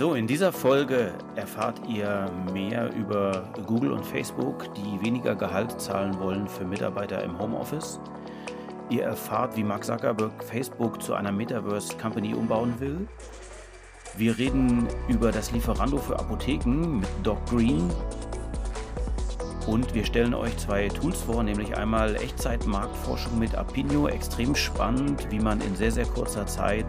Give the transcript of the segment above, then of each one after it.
So, in dieser Folge erfahrt ihr mehr über Google und Facebook, die weniger Gehalt zahlen wollen für Mitarbeiter im Homeoffice. Ihr erfahrt, wie Mark Zuckerberg Facebook zu einer Metaverse Company umbauen will. Wir reden über das Lieferando für Apotheken mit Doc Green. Und wir stellen euch zwei Tools vor, nämlich einmal Echtzeit-Marktforschung mit Apinio, extrem spannend, wie man in sehr, sehr kurzer Zeit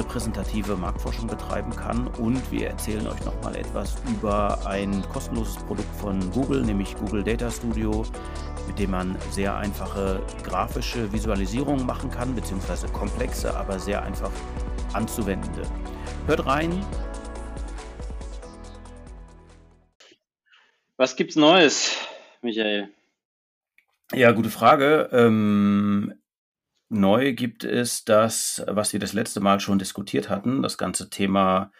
repräsentative Marktforschung betreiben kann. Und wir erzählen euch nochmal etwas über ein kostenloses Produkt von Google, nämlich Google Data Studio, mit dem man sehr einfache grafische Visualisierungen machen kann, beziehungsweise komplexe, aber sehr einfach anzuwendende. Hört rein. Was gibt's Neues, Michael? Ja, gute Frage. Ähm, Neu gibt es das, was wir das letzte Mal schon diskutiert hatten, das ganze Thema,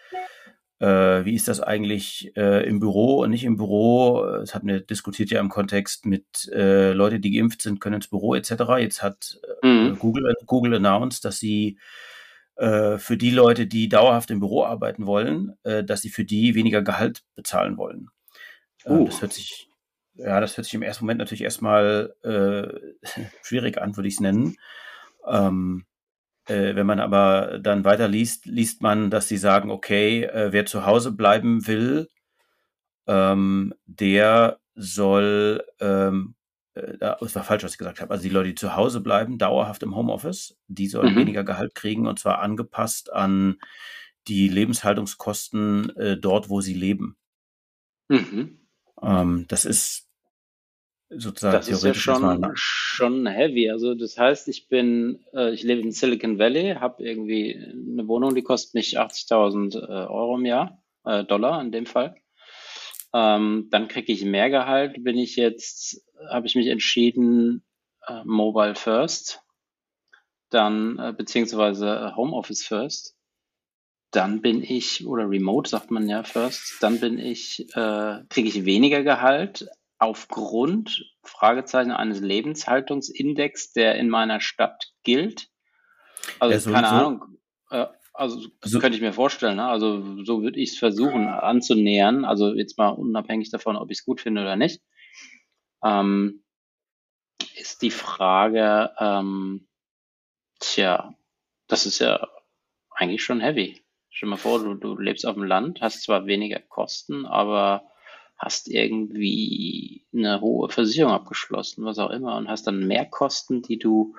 äh, wie ist das eigentlich äh, im Büro und nicht im Büro? Das hatten wir diskutiert ja im Kontext mit äh, Leute, die geimpft sind, können ins Büro etc. Jetzt hat äh, mhm. Google, Google announced, dass sie äh, für die Leute, die dauerhaft im Büro arbeiten wollen, äh, dass sie für die weniger Gehalt bezahlen wollen. Uh. Das hört sich ja, das hört sich im ersten Moment natürlich erstmal äh, schwierig an, würde ich es nennen. Ähm, äh, wenn man aber dann weiter liest, liest man, dass sie sagen, okay, äh, wer zu Hause bleiben will, ähm, der soll, ähm, äh, das war falsch, was ich gesagt habe, also die Leute, die zu Hause bleiben, dauerhaft im Homeoffice, die sollen mhm. weniger Gehalt kriegen und zwar angepasst an die Lebenshaltungskosten äh, dort, wo sie leben. Mhm. Ähm, das ist sozusagen das ist ja schon, schon heavy. Also das heißt, ich bin, äh, ich lebe in Silicon Valley, habe irgendwie eine Wohnung, die kostet mich 80.000 äh, Euro im Jahr, äh, Dollar in dem Fall. Ähm, dann kriege ich mehr Gehalt. Bin ich jetzt, habe ich mich entschieden, äh, Mobile First, dann äh, beziehungsweise äh, Homeoffice First. Dann bin ich, oder Remote sagt man ja first, dann bin ich, kriege ich weniger Gehalt, aufgrund Fragezeichen eines Lebenshaltungsindex, der in meiner Stadt gilt. Also ja, keine so. Ahnung. Äh, also das so. könnte ich mir vorstellen. Ne? Also so würde ich es versuchen anzunähern. Also jetzt mal unabhängig davon, ob ich es gut finde oder nicht. Ähm, ist die Frage, ähm, tja, das ist ja eigentlich schon heavy. Stell dir mal vor, du, du lebst auf dem Land, hast zwar weniger Kosten, aber hast irgendwie eine hohe Versicherung abgeschlossen, was auch immer, und hast dann mehr Kosten, die du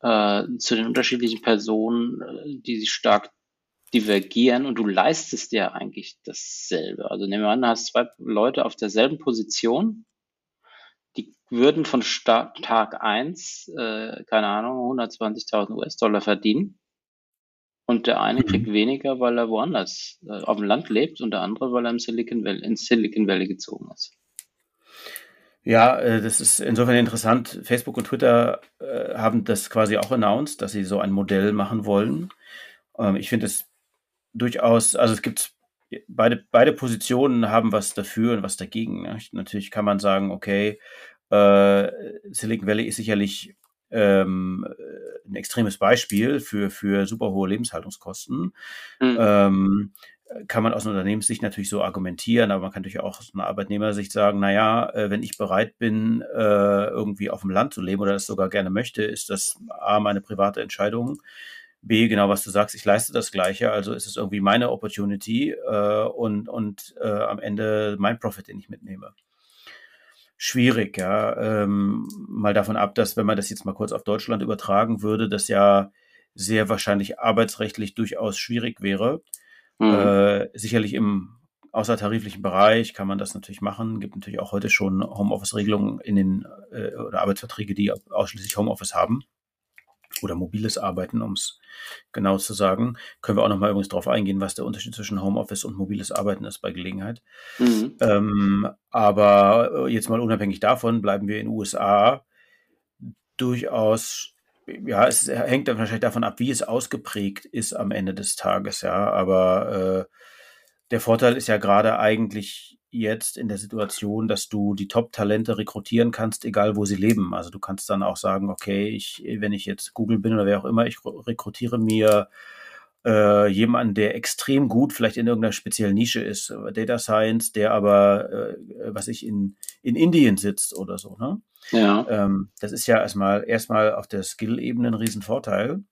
äh, zu den unterschiedlichen Personen, äh, die sich stark divergieren und du leistest ja eigentlich dasselbe. Also nehmen wir an, du hast zwei Leute auf derselben Position, die würden von Start, Tag eins äh, keine Ahnung, 120.000 US-Dollar verdienen und der eine mhm. kriegt weniger, weil er woanders äh, auf dem Land lebt und der andere, weil er Silicon Valley, ins Silicon Valley gezogen ist. Ja, äh, das ist insofern interessant. Facebook und Twitter äh, haben das quasi auch announced, dass sie so ein Modell machen wollen. Ähm, ich finde es durchaus, also es gibt beide, beide Positionen haben was dafür und was dagegen. Ne? Natürlich kann man sagen, okay, äh, Silicon Valley ist sicherlich ähm, äh, ein extremes Beispiel für, für super hohe Lebenshaltungskosten. Mhm. Ähm, kann man aus einer Unternehmenssicht natürlich so argumentieren, aber man kann natürlich auch aus einer Arbeitnehmersicht sagen, naja, äh, wenn ich bereit bin, äh, irgendwie auf dem Land zu leben oder das sogar gerne möchte, ist das A, meine private Entscheidung. B, genau was du sagst, ich leiste das Gleiche, also ist es irgendwie meine Opportunity und, und am Ende mein Profit, den ich mitnehme schwierig, ja. Ähm, mal davon ab, dass, wenn man das jetzt mal kurz auf Deutschland übertragen würde, das ja sehr wahrscheinlich arbeitsrechtlich durchaus schwierig wäre. Mhm. Äh, sicherlich im außertariflichen Bereich kann man das natürlich machen. Gibt natürlich auch heute schon Homeoffice-Regelungen in den äh, oder Arbeitsverträge, die ausschließlich Homeoffice haben. Oder mobiles Arbeiten, um es genau zu sagen. Können wir auch nochmal übrigens darauf eingehen, was der Unterschied zwischen Homeoffice und mobiles Arbeiten ist bei Gelegenheit. Mhm. Ähm, aber äh, jetzt mal unabhängig davon bleiben wir in den USA durchaus ja, es hängt dann wahrscheinlich davon ab, wie es ausgeprägt ist am Ende des Tages, ja. Aber äh, der Vorteil ist ja gerade eigentlich jetzt in der Situation, dass du die Top-Talente rekrutieren kannst, egal wo sie leben. Also du kannst dann auch sagen, okay, ich, wenn ich jetzt Google bin oder wer auch immer, ich rekrutiere mir äh, jemanden, der extrem gut vielleicht in irgendeiner speziellen Nische ist, Data Science, der aber, äh, was ich in, in Indien sitzt oder so. Ne? Ja. Ähm, das ist ja erstmal erstmal auf der Skill-Ebene ein Riesenvorteil.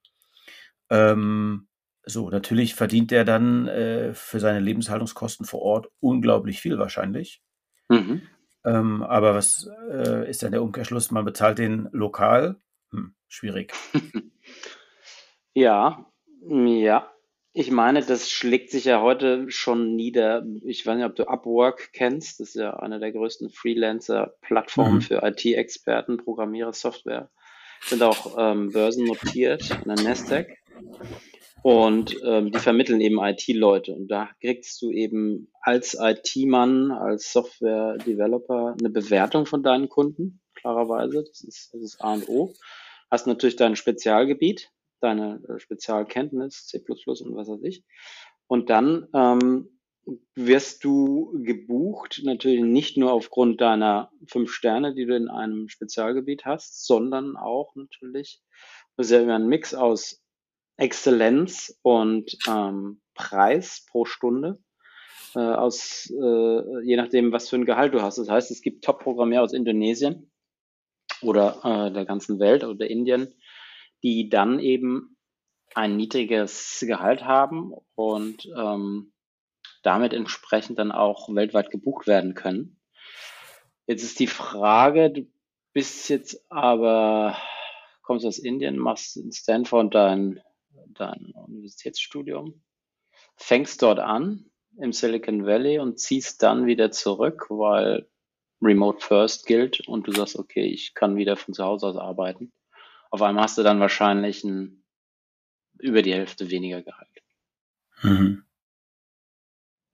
Ähm, so, natürlich verdient der dann äh, für seine Lebenshaltungskosten vor Ort unglaublich viel wahrscheinlich. Mhm. Ähm, aber was äh, ist dann der Umkehrschluss? Man bezahlt den lokal. Hm, schwierig. ja, ja. Ich meine, das schlägt sich ja heute schon nieder. Ich weiß nicht, ob du Upwork kennst. Das ist ja eine der größten Freelancer-Plattformen mhm. für IT-Experten, Programmierer, Software. Sind auch ähm, börsennotiert an der Nasdaq. Und ähm, die vermitteln eben IT-Leute. Und da kriegst du eben als IT-Mann, als Software-Developer eine Bewertung von deinen Kunden, klarerweise. Das ist, das ist A und O. Hast natürlich dein Spezialgebiet, deine äh, Spezialkenntnis, C und was weiß ich. Und dann ähm, wirst du gebucht, natürlich nicht nur aufgrund deiner fünf Sterne, die du in einem Spezialgebiet hast, sondern auch natürlich, das ist ja immer ein Mix aus Exzellenz und ähm, Preis pro Stunde äh, aus äh, je nachdem, was für ein Gehalt du hast. Das heißt, es gibt Top-Programmierer aus Indonesien oder äh, der ganzen Welt oder Indien, die dann eben ein niedriges Gehalt haben und ähm, damit entsprechend dann auch weltweit gebucht werden können. Jetzt ist die Frage, du bist jetzt aber, kommst aus Indien, machst in Stanford dein dein Universitätsstudium, fängst dort an im Silicon Valley und ziehst dann wieder zurück, weil Remote First gilt und du sagst, okay, ich kann wieder von zu Hause aus arbeiten. Auf einmal hast du dann wahrscheinlich ein, über die Hälfte weniger Gehalt. Mhm.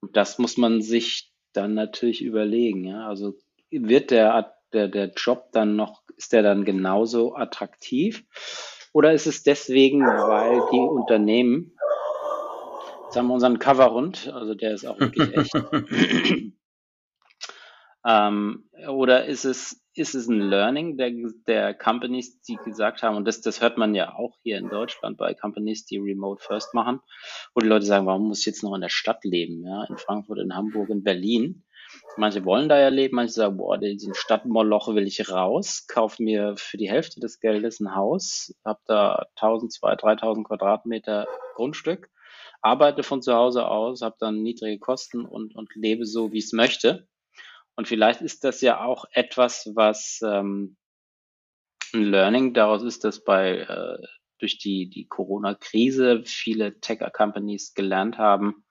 Und das muss man sich dann natürlich überlegen. Ja? Also wird der, der, der Job dann noch, ist der dann genauso attraktiv? Oder ist es deswegen, weil die Unternehmen, jetzt haben wir unseren Coverhund, also der ist auch wirklich echt. ähm, oder ist es, ist es ein Learning der, der Companies, die gesagt haben, und das, das hört man ja auch hier in Deutschland bei Companies, die Remote First machen, wo die Leute sagen, warum muss ich jetzt noch in der Stadt leben, ja, in Frankfurt, in Hamburg, in Berlin? Manche wollen da ja leben, manche sagen, boah, diesen Stadtmoloch will ich raus, kauf mir für die Hälfte des Geldes ein Haus, hab da 1000, 2000, 3000 Quadratmeter Grundstück, arbeite von zu Hause aus, habe dann niedrige Kosten und, und lebe so, wie ich es möchte. Und vielleicht ist das ja auch etwas, was ähm, ein Learning daraus ist, dass bei äh, durch die, die Corona-Krise viele Tech-Companies gelernt haben,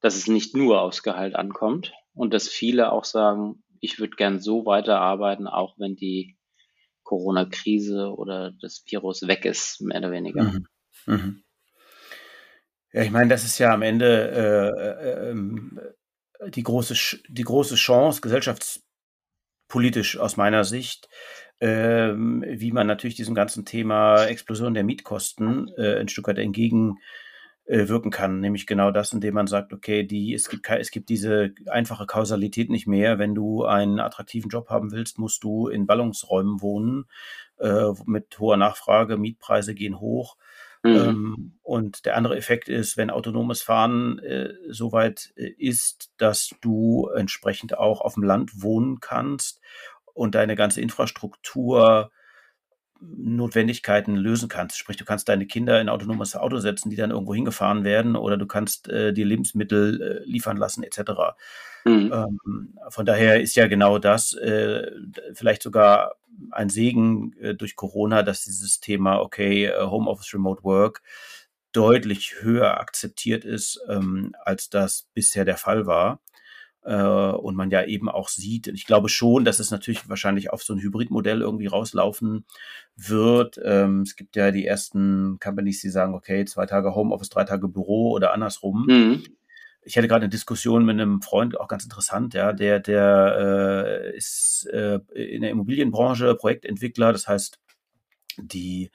dass es nicht nur aufs Gehalt ankommt, und dass viele auch sagen, ich würde gern so weiterarbeiten, auch wenn die Corona-Krise oder das Virus weg ist, mehr oder weniger. Mhm. Mhm. Ja, ich meine, das ist ja am Ende äh, äh, ähm, die, große, die große Chance, gesellschaftspolitisch aus meiner Sicht, äh, wie man natürlich diesem ganzen Thema Explosion der Mietkosten äh, ein Stück weit entgegen äh, wirken kann, nämlich genau das, indem man sagt, okay, die, es gibt, es gibt diese einfache Kausalität nicht mehr. Wenn du einen attraktiven Job haben willst, musst du in Ballungsräumen wohnen äh, mit hoher Nachfrage, Mietpreise gehen hoch. Mhm. Ähm, und der andere Effekt ist, wenn autonomes Fahren äh, so weit äh, ist, dass du entsprechend auch auf dem Land wohnen kannst und deine ganze Infrastruktur Notwendigkeiten lösen kannst. Sprich, du kannst deine Kinder in autonomes Auto setzen, die dann irgendwo hingefahren werden, oder du kannst äh, dir Lebensmittel äh, liefern lassen, etc. Mhm. Ähm, von daher ist ja genau das äh, vielleicht sogar ein Segen äh, durch Corona, dass dieses Thema, okay, äh, Homeoffice, Remote Work deutlich höher akzeptiert ist, ähm, als das bisher der Fall war. Äh, und man ja eben auch sieht, ich glaube schon, dass es natürlich wahrscheinlich auf so ein Hybridmodell irgendwie rauslaufen wird. Ähm, es gibt ja die ersten Companies, die sagen, okay, zwei Tage Homeoffice, drei Tage Büro oder andersrum. Mhm. Ich hatte gerade eine Diskussion mit einem Freund, auch ganz interessant, ja, der, der äh, ist äh, in der Immobilienbranche Projektentwickler, das heißt, die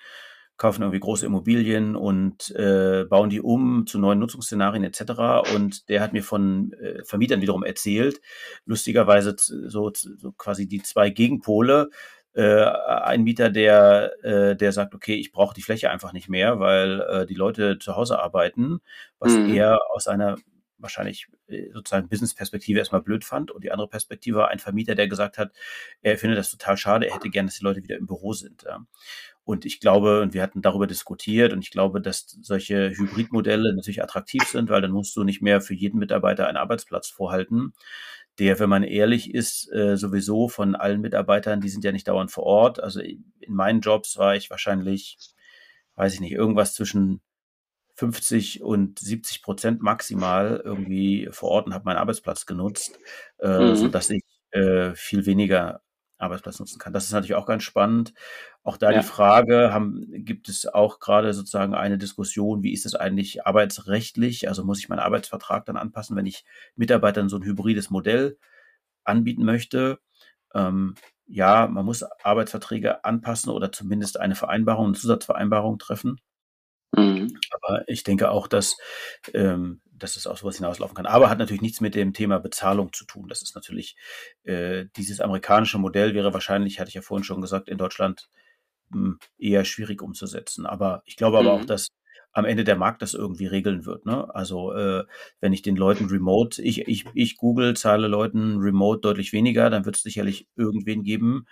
kaufen irgendwie große Immobilien und äh, bauen die um zu neuen Nutzungsszenarien etc. Und der hat mir von äh, Vermietern wiederum erzählt, lustigerweise so, so quasi die zwei Gegenpole. Äh, ein Mieter, der, äh, der sagt, okay, ich brauche die Fläche einfach nicht mehr, weil äh, die Leute zu Hause arbeiten, was mhm. er aus einer wahrscheinlich äh, sozusagen Business-Perspektive erstmal blöd fand. Und die andere Perspektive war ein Vermieter, der gesagt hat, er findet das total schade, er hätte gerne, dass die Leute wieder im Büro sind. Ja. Und ich glaube, und wir hatten darüber diskutiert, und ich glaube, dass solche Hybridmodelle natürlich attraktiv sind, weil dann musst du nicht mehr für jeden Mitarbeiter einen Arbeitsplatz vorhalten, der, wenn man ehrlich ist, äh, sowieso von allen Mitarbeitern, die sind ja nicht dauernd vor Ort. Also in meinen Jobs war ich wahrscheinlich, weiß ich nicht, irgendwas zwischen 50 und 70 Prozent maximal irgendwie vor Ort und habe meinen Arbeitsplatz genutzt, äh, mhm. sodass ich äh, viel weniger Arbeitsplatz nutzen kann. Das ist natürlich auch ganz spannend. Auch da ja. die Frage, haben, gibt es auch gerade sozusagen eine Diskussion, wie ist es eigentlich arbeitsrechtlich? Also muss ich meinen Arbeitsvertrag dann anpassen, wenn ich Mitarbeitern so ein hybrides Modell anbieten möchte? Ähm, ja, man muss Arbeitsverträge anpassen oder zumindest eine Vereinbarung, eine Zusatzvereinbarung treffen. Mhm. Aber ich denke auch, dass ähm, dass es auf sowas hinauslaufen kann. Aber hat natürlich nichts mit dem Thema Bezahlung zu tun. Das ist natürlich, äh, dieses amerikanische Modell wäre wahrscheinlich, hatte ich ja vorhin schon gesagt, in Deutschland mh, hm, eher schwierig umzusetzen. Aber ich glaube aber mhm. auch, dass am Ende der Markt das irgendwie regeln wird. Ne? Also äh, wenn ich den Leuten remote, ich, ich, ich Google zahle Leuten remote deutlich weniger, dann wird es sicherlich irgendwen geben,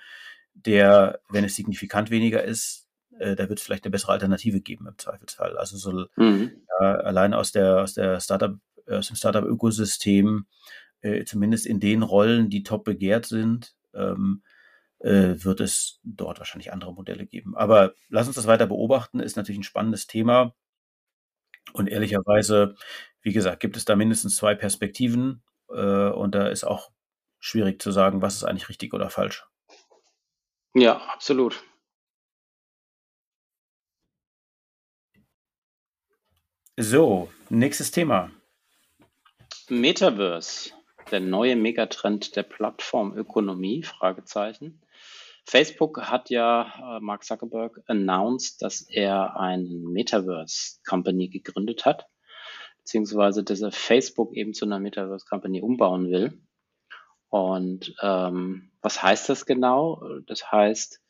der, wenn es signifikant weniger ist, äh, da wird es vielleicht eine bessere Alternative geben im Zweifelsfall. Also so mhm. ja, allein aus der aus der Startup aus dem Startup-Ökosystem, äh, zumindest in den Rollen, die top begehrt sind, ähm, äh, wird es dort wahrscheinlich andere Modelle geben. Aber lass uns das weiter beobachten, ist natürlich ein spannendes Thema. Und ehrlicherweise, wie gesagt, gibt es da mindestens zwei Perspektiven äh, und da ist auch schwierig zu sagen, was ist eigentlich richtig oder falsch. Ja, absolut. So, nächstes Thema. Metaverse, der neue Megatrend der Plattformökonomie? Fragezeichen. Facebook hat ja äh, Mark Zuckerberg announced, dass er eine Metaverse Company gegründet hat, beziehungsweise dass er Facebook eben zu einer Metaverse Company umbauen will. Und ähm, was heißt das genau? Das heißt,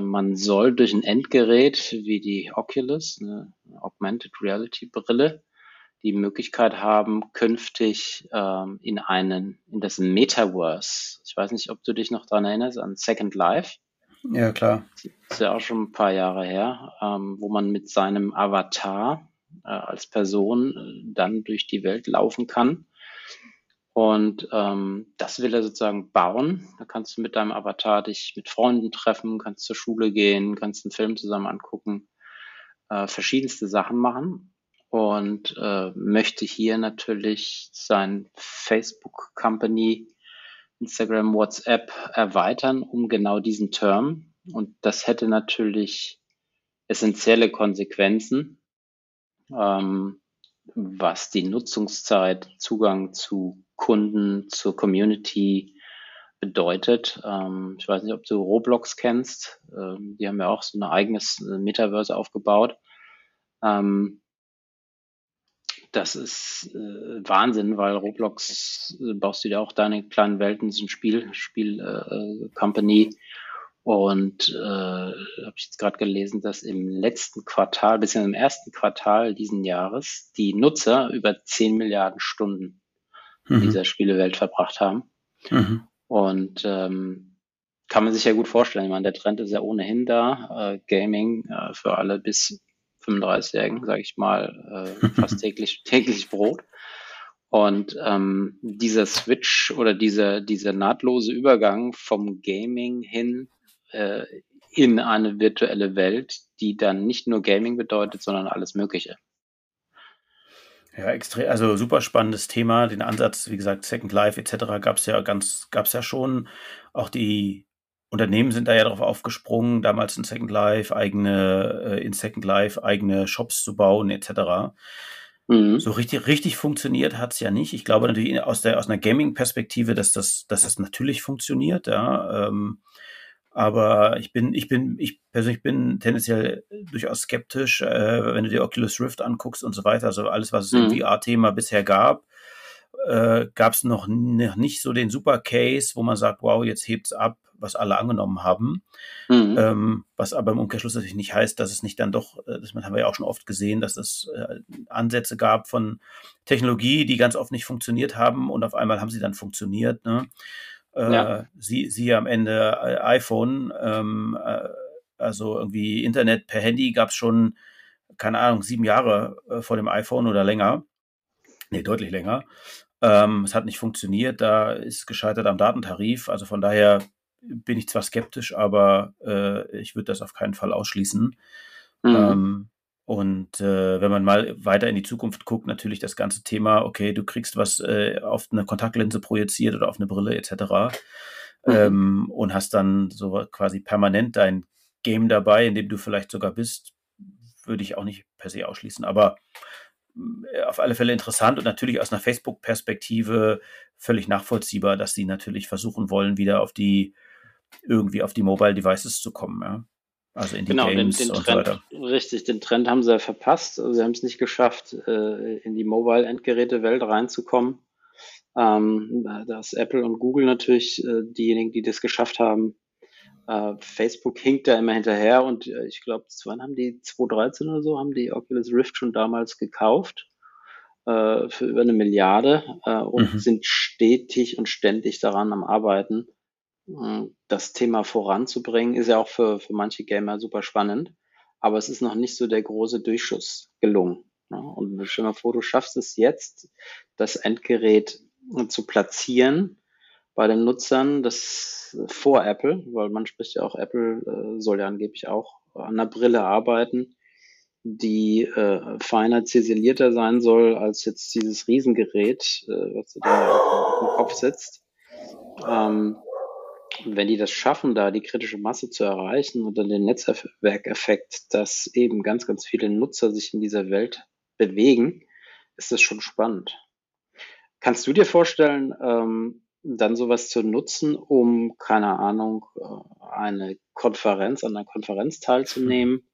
man soll durch ein Endgerät wie die Oculus, eine Augmented Reality Brille, die Möglichkeit haben, künftig ähm, in einen, in das Metaverse. Ich weiß nicht, ob du dich noch daran erinnerst, an Second Life. Ja, klar. Das ist ja auch schon ein paar Jahre her, ähm, wo man mit seinem Avatar äh, als Person äh, dann durch die Welt laufen kann und ähm, das will er sozusagen bauen. Da kannst du mit deinem Avatar dich mit Freunden treffen, kannst zur Schule gehen, kannst einen Film zusammen angucken, äh, verschiedenste Sachen machen und äh, möchte hier natürlich sein Facebook Company, Instagram, WhatsApp erweitern um genau diesen Term. Und das hätte natürlich essentielle Konsequenzen. Ähm, was die Nutzungszeit, Zugang zu Kunden, zur Community bedeutet. Ähm, ich weiß nicht, ob du Roblox kennst. Ähm, die haben ja auch so ein eigenes äh, Metaverse aufgebaut. Ähm, das ist äh, Wahnsinn, weil Roblox äh, baust du dir auch deine kleinen Welten, so ein Spiel, Spiel äh, Company und äh, habe ich jetzt gerade gelesen, dass im letzten Quartal, bis im ersten Quartal diesen Jahres, die Nutzer über 10 Milliarden Stunden in mhm. dieser Spielewelt verbracht haben. Mhm. Und ähm, kann man sich ja gut vorstellen. Ich meine, der Trend ist ja ohnehin da. Äh, Gaming äh, für alle bis 35-Jährigen, sage ich mal, äh, fast täglich, täglich Brot. Und ähm, dieser Switch oder dieser, dieser nahtlose Übergang vom Gaming hin äh, in eine virtuelle Welt, die dann nicht nur Gaming bedeutet, sondern alles Mögliche. Ja, extrem, also super spannendes Thema. Den Ansatz, wie gesagt, Second Life etc. gab es ja ganz, gab es ja schon. Auch die Unternehmen sind da ja darauf aufgesprungen, damals in Second Life eigene, äh, in Second Life eigene Shops zu bauen etc. Mhm. So richtig, richtig funktioniert hat es ja nicht. Ich glaube natürlich aus der aus einer Gaming-Perspektive, dass das, dass das natürlich funktioniert, ja. Ähm, aber ich bin, ich bin, ich persönlich bin tendenziell durchaus skeptisch, äh, wenn du dir Oculus Rift anguckst und so weiter. Also alles, was es mhm. im VR-Thema bisher gab, äh, gab es noch, noch nicht so den Super Case, wo man sagt, wow, jetzt hebt's ab, was alle angenommen haben. Mhm. Ähm, was aber im Umkehrschluss natürlich nicht heißt, dass es nicht dann doch, äh, das haben wir ja auch schon oft gesehen, dass es äh, Ansätze gab von Technologie, die ganz oft nicht funktioniert haben und auf einmal haben sie dann funktioniert. Ne? Äh, ja. sie, sie am Ende äh, iPhone, ähm, äh, also irgendwie Internet per Handy gab es schon, keine Ahnung, sieben Jahre äh, vor dem iPhone oder länger. Nee, deutlich länger. Ähm, es hat nicht funktioniert, da ist gescheitert am Datentarif. Also von daher bin ich zwar skeptisch, aber äh, ich würde das auf keinen Fall ausschließen. Mhm. Ähm, und äh, wenn man mal weiter in die Zukunft guckt, natürlich das ganze Thema, okay, du kriegst was äh, auf eine Kontaktlinse projiziert oder auf eine Brille etc. Mhm. Ähm, und hast dann so quasi permanent dein Game dabei, in dem du vielleicht sogar bist, würde ich auch nicht per se ausschließen. Aber äh, auf alle Fälle interessant und natürlich aus einer Facebook-Perspektive völlig nachvollziehbar, dass sie natürlich versuchen wollen, wieder auf die irgendwie auf die Mobile Devices zu kommen. Ja? Also in die genau, Games den, den Trend, so. Richtig, den Trend haben sie ja verpasst. Also sie haben es nicht geschafft, äh, in die Mobile-Endgeräte-Welt reinzukommen. Ähm, da ist Apple und Google natürlich äh, diejenigen, die das geschafft haben. Äh, Facebook hinkt da immer hinterher und ich glaube, wann haben die 2013 oder so, haben die Oculus Rift schon damals gekauft für über eine Milliarde und mhm. sind stetig und ständig daran am Arbeiten das Thema voranzubringen, ist ja auch für, für manche Gamer super spannend. Aber es ist noch nicht so der große Durchschuss gelungen. Und stell dir mal vor, du schaffst es jetzt, das Endgerät zu platzieren bei den Nutzern, das vor Apple, weil man spricht ja auch, Apple äh, soll ja angeblich auch an der Brille arbeiten, die äh, feiner ziselierter sein soll als jetzt dieses Riesengerät, äh, was du da auf, auf dem Kopf sitzt. Ähm, und wenn die das schaffen, da die kritische Masse zu erreichen und dann den Netzwerkeffekt, dass eben ganz, ganz viele Nutzer sich in dieser Welt bewegen, ist das schon spannend. Kannst du dir vorstellen, ähm, dann sowas zu nutzen, um, keine Ahnung, äh, eine Konferenz, an einer Konferenz teilzunehmen?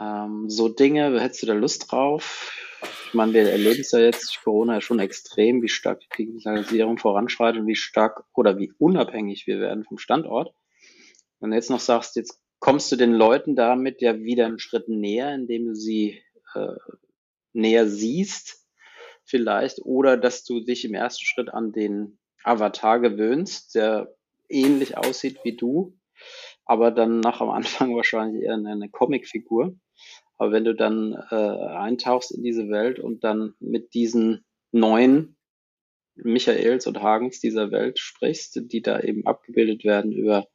Ähm, so Dinge, hättest du da Lust drauf? Ich meine, wir erleben es ja jetzt durch Corona ja schon extrem, wie stark die Digitalisierung voranschreitet und wie stark oder wie unabhängig wir werden vom Standort. Wenn du jetzt noch sagst, jetzt kommst du den Leuten damit ja wieder einen Schritt näher, indem du sie äh, näher siehst, vielleicht, oder dass du dich im ersten Schritt an den Avatar gewöhnst, der ähnlich aussieht wie du, aber dann nach am Anfang wahrscheinlich eher eine Comicfigur. Aber wenn du dann äh, eintauchst in diese Welt und dann mit diesen neuen Michaels und Hagens dieser Welt sprichst, die da eben abgebildet werden über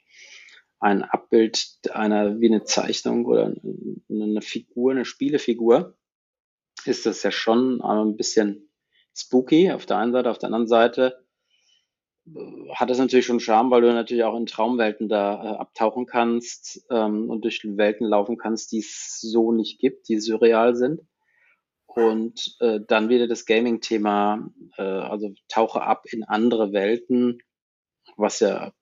ein Abbild einer wie eine Zeichnung oder eine Figur, eine Spielefigur, ist das ja schon ein bisschen spooky auf der einen Seite, auf der anderen Seite hat es natürlich schon Charme, weil du natürlich auch in Traumwelten da äh, abtauchen kannst ähm, und durch Welten laufen kannst, die es so nicht gibt, die surreal sind. Und äh, dann wieder das Gaming-Thema, äh, also tauche ab in andere Welten, was ja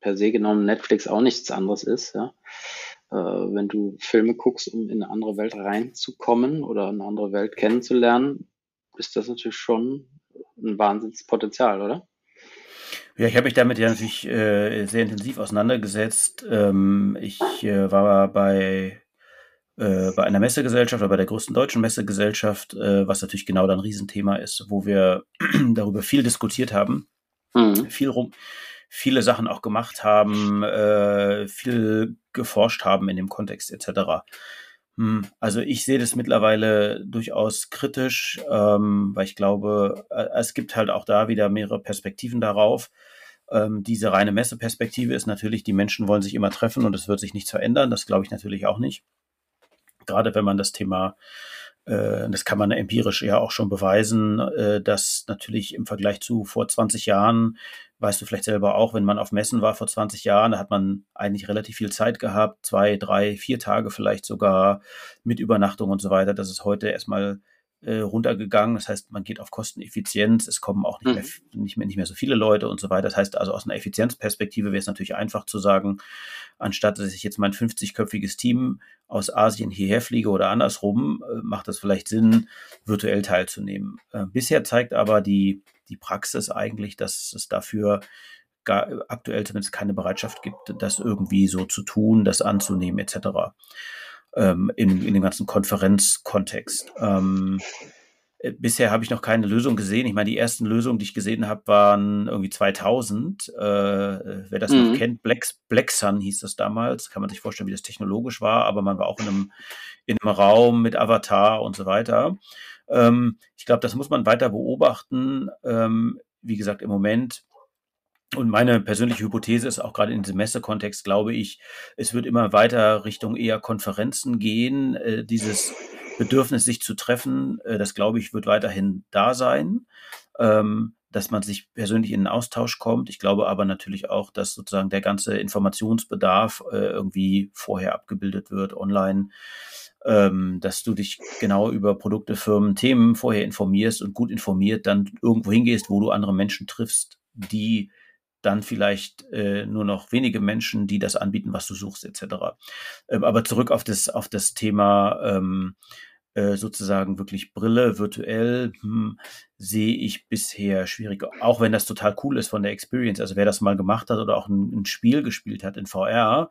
per se genommen Netflix auch nichts anderes ist. Ja? Äh, wenn du Filme guckst, um in eine andere Welt reinzukommen oder eine andere Welt kennenzulernen, ist das natürlich schon ein Wahnsinnspotenzial, oder? Ja, ich habe mich damit ja natürlich äh, sehr intensiv auseinandergesetzt. Ähm, ich äh, war bei, äh, bei einer Messegesellschaft oder bei der größten deutschen Messegesellschaft, äh, was natürlich genau dann ein Riesenthema ist, wo wir darüber viel diskutiert haben, mhm. viel rum, viele Sachen auch gemacht haben, äh, viel geforscht haben in dem Kontext etc. Hm, also ich sehe das mittlerweile durchaus kritisch, ähm, weil ich glaube, äh, es gibt halt auch da wieder mehrere Perspektiven darauf. Ähm, diese reine Messeperspektive ist natürlich, die Menschen wollen sich immer treffen und es wird sich nichts verändern. Das glaube ich natürlich auch nicht. Gerade wenn man das Thema das kann man empirisch ja auch schon beweisen, äh, dass natürlich im Vergleich zu vor 20 Jahren, weißt du vielleicht selber auch, wenn man auf Messen war vor 20 Jahren, da hat man eigentlich relativ viel Zeit gehabt, zwei, drei, vier Tage vielleicht sogar mit Übernachtung und so weiter. Das ist heute erstmal äh, runtergegangen. Das heißt, man geht auf Kosteneffizienz. Es kommen auch nicht, mhm. mehr, nicht, mehr, nicht mehr so viele Leute und so weiter. Das heißt also, aus einer Effizienzperspektive wäre es natürlich einfach zu sagen, anstatt dass ich jetzt mein 50-köpfiges Team aus Asien hierher fliege oder andersrum, äh, macht es vielleicht Sinn, virtuell teilzunehmen. Äh, bisher zeigt aber die, die Praxis eigentlich, dass es dafür gar, aktuell zumindest keine Bereitschaft gibt, das irgendwie so zu tun, das anzunehmen etc ähm, in, in dem ganzen Konferenzkontext. Ähm, äh, bisher habe ich noch keine Lösung gesehen. Ich meine, die ersten Lösungen, die ich gesehen habe, waren irgendwie 2000. Äh, wer das mhm. noch kennt, Black, Black Sun hieß das damals. Kann man sich vorstellen, wie das technologisch war, aber man war auch in einem, in einem Raum mit Avatar und so weiter. Ähm, ich glaube, das muss man weiter beobachten. Ähm, wie gesagt, im Moment und meine persönliche Hypothese ist auch gerade in diesem Messekontext, glaube ich, es wird immer weiter Richtung eher Konferenzen gehen. Äh, dieses Bedürfnis, sich zu treffen, äh, das glaube ich, wird weiterhin da sein. Ähm, dass man sich persönlich in den Austausch kommt. Ich glaube aber natürlich auch, dass sozusagen der ganze Informationsbedarf äh, irgendwie vorher abgebildet wird online, ähm, dass du dich genau über Produkte, Firmen, Themen vorher informierst und gut informiert dann irgendwo hingehst, wo du andere Menschen triffst, die dann vielleicht äh, nur noch wenige Menschen, die das anbieten, was du suchst, etc. Ähm, aber zurück auf das, auf das Thema ähm, äh, sozusagen wirklich Brille virtuell hm, sehe ich bisher schwierig. Auch wenn das total cool ist von der Experience. Also wer das mal gemacht hat oder auch ein, ein Spiel gespielt hat in VR,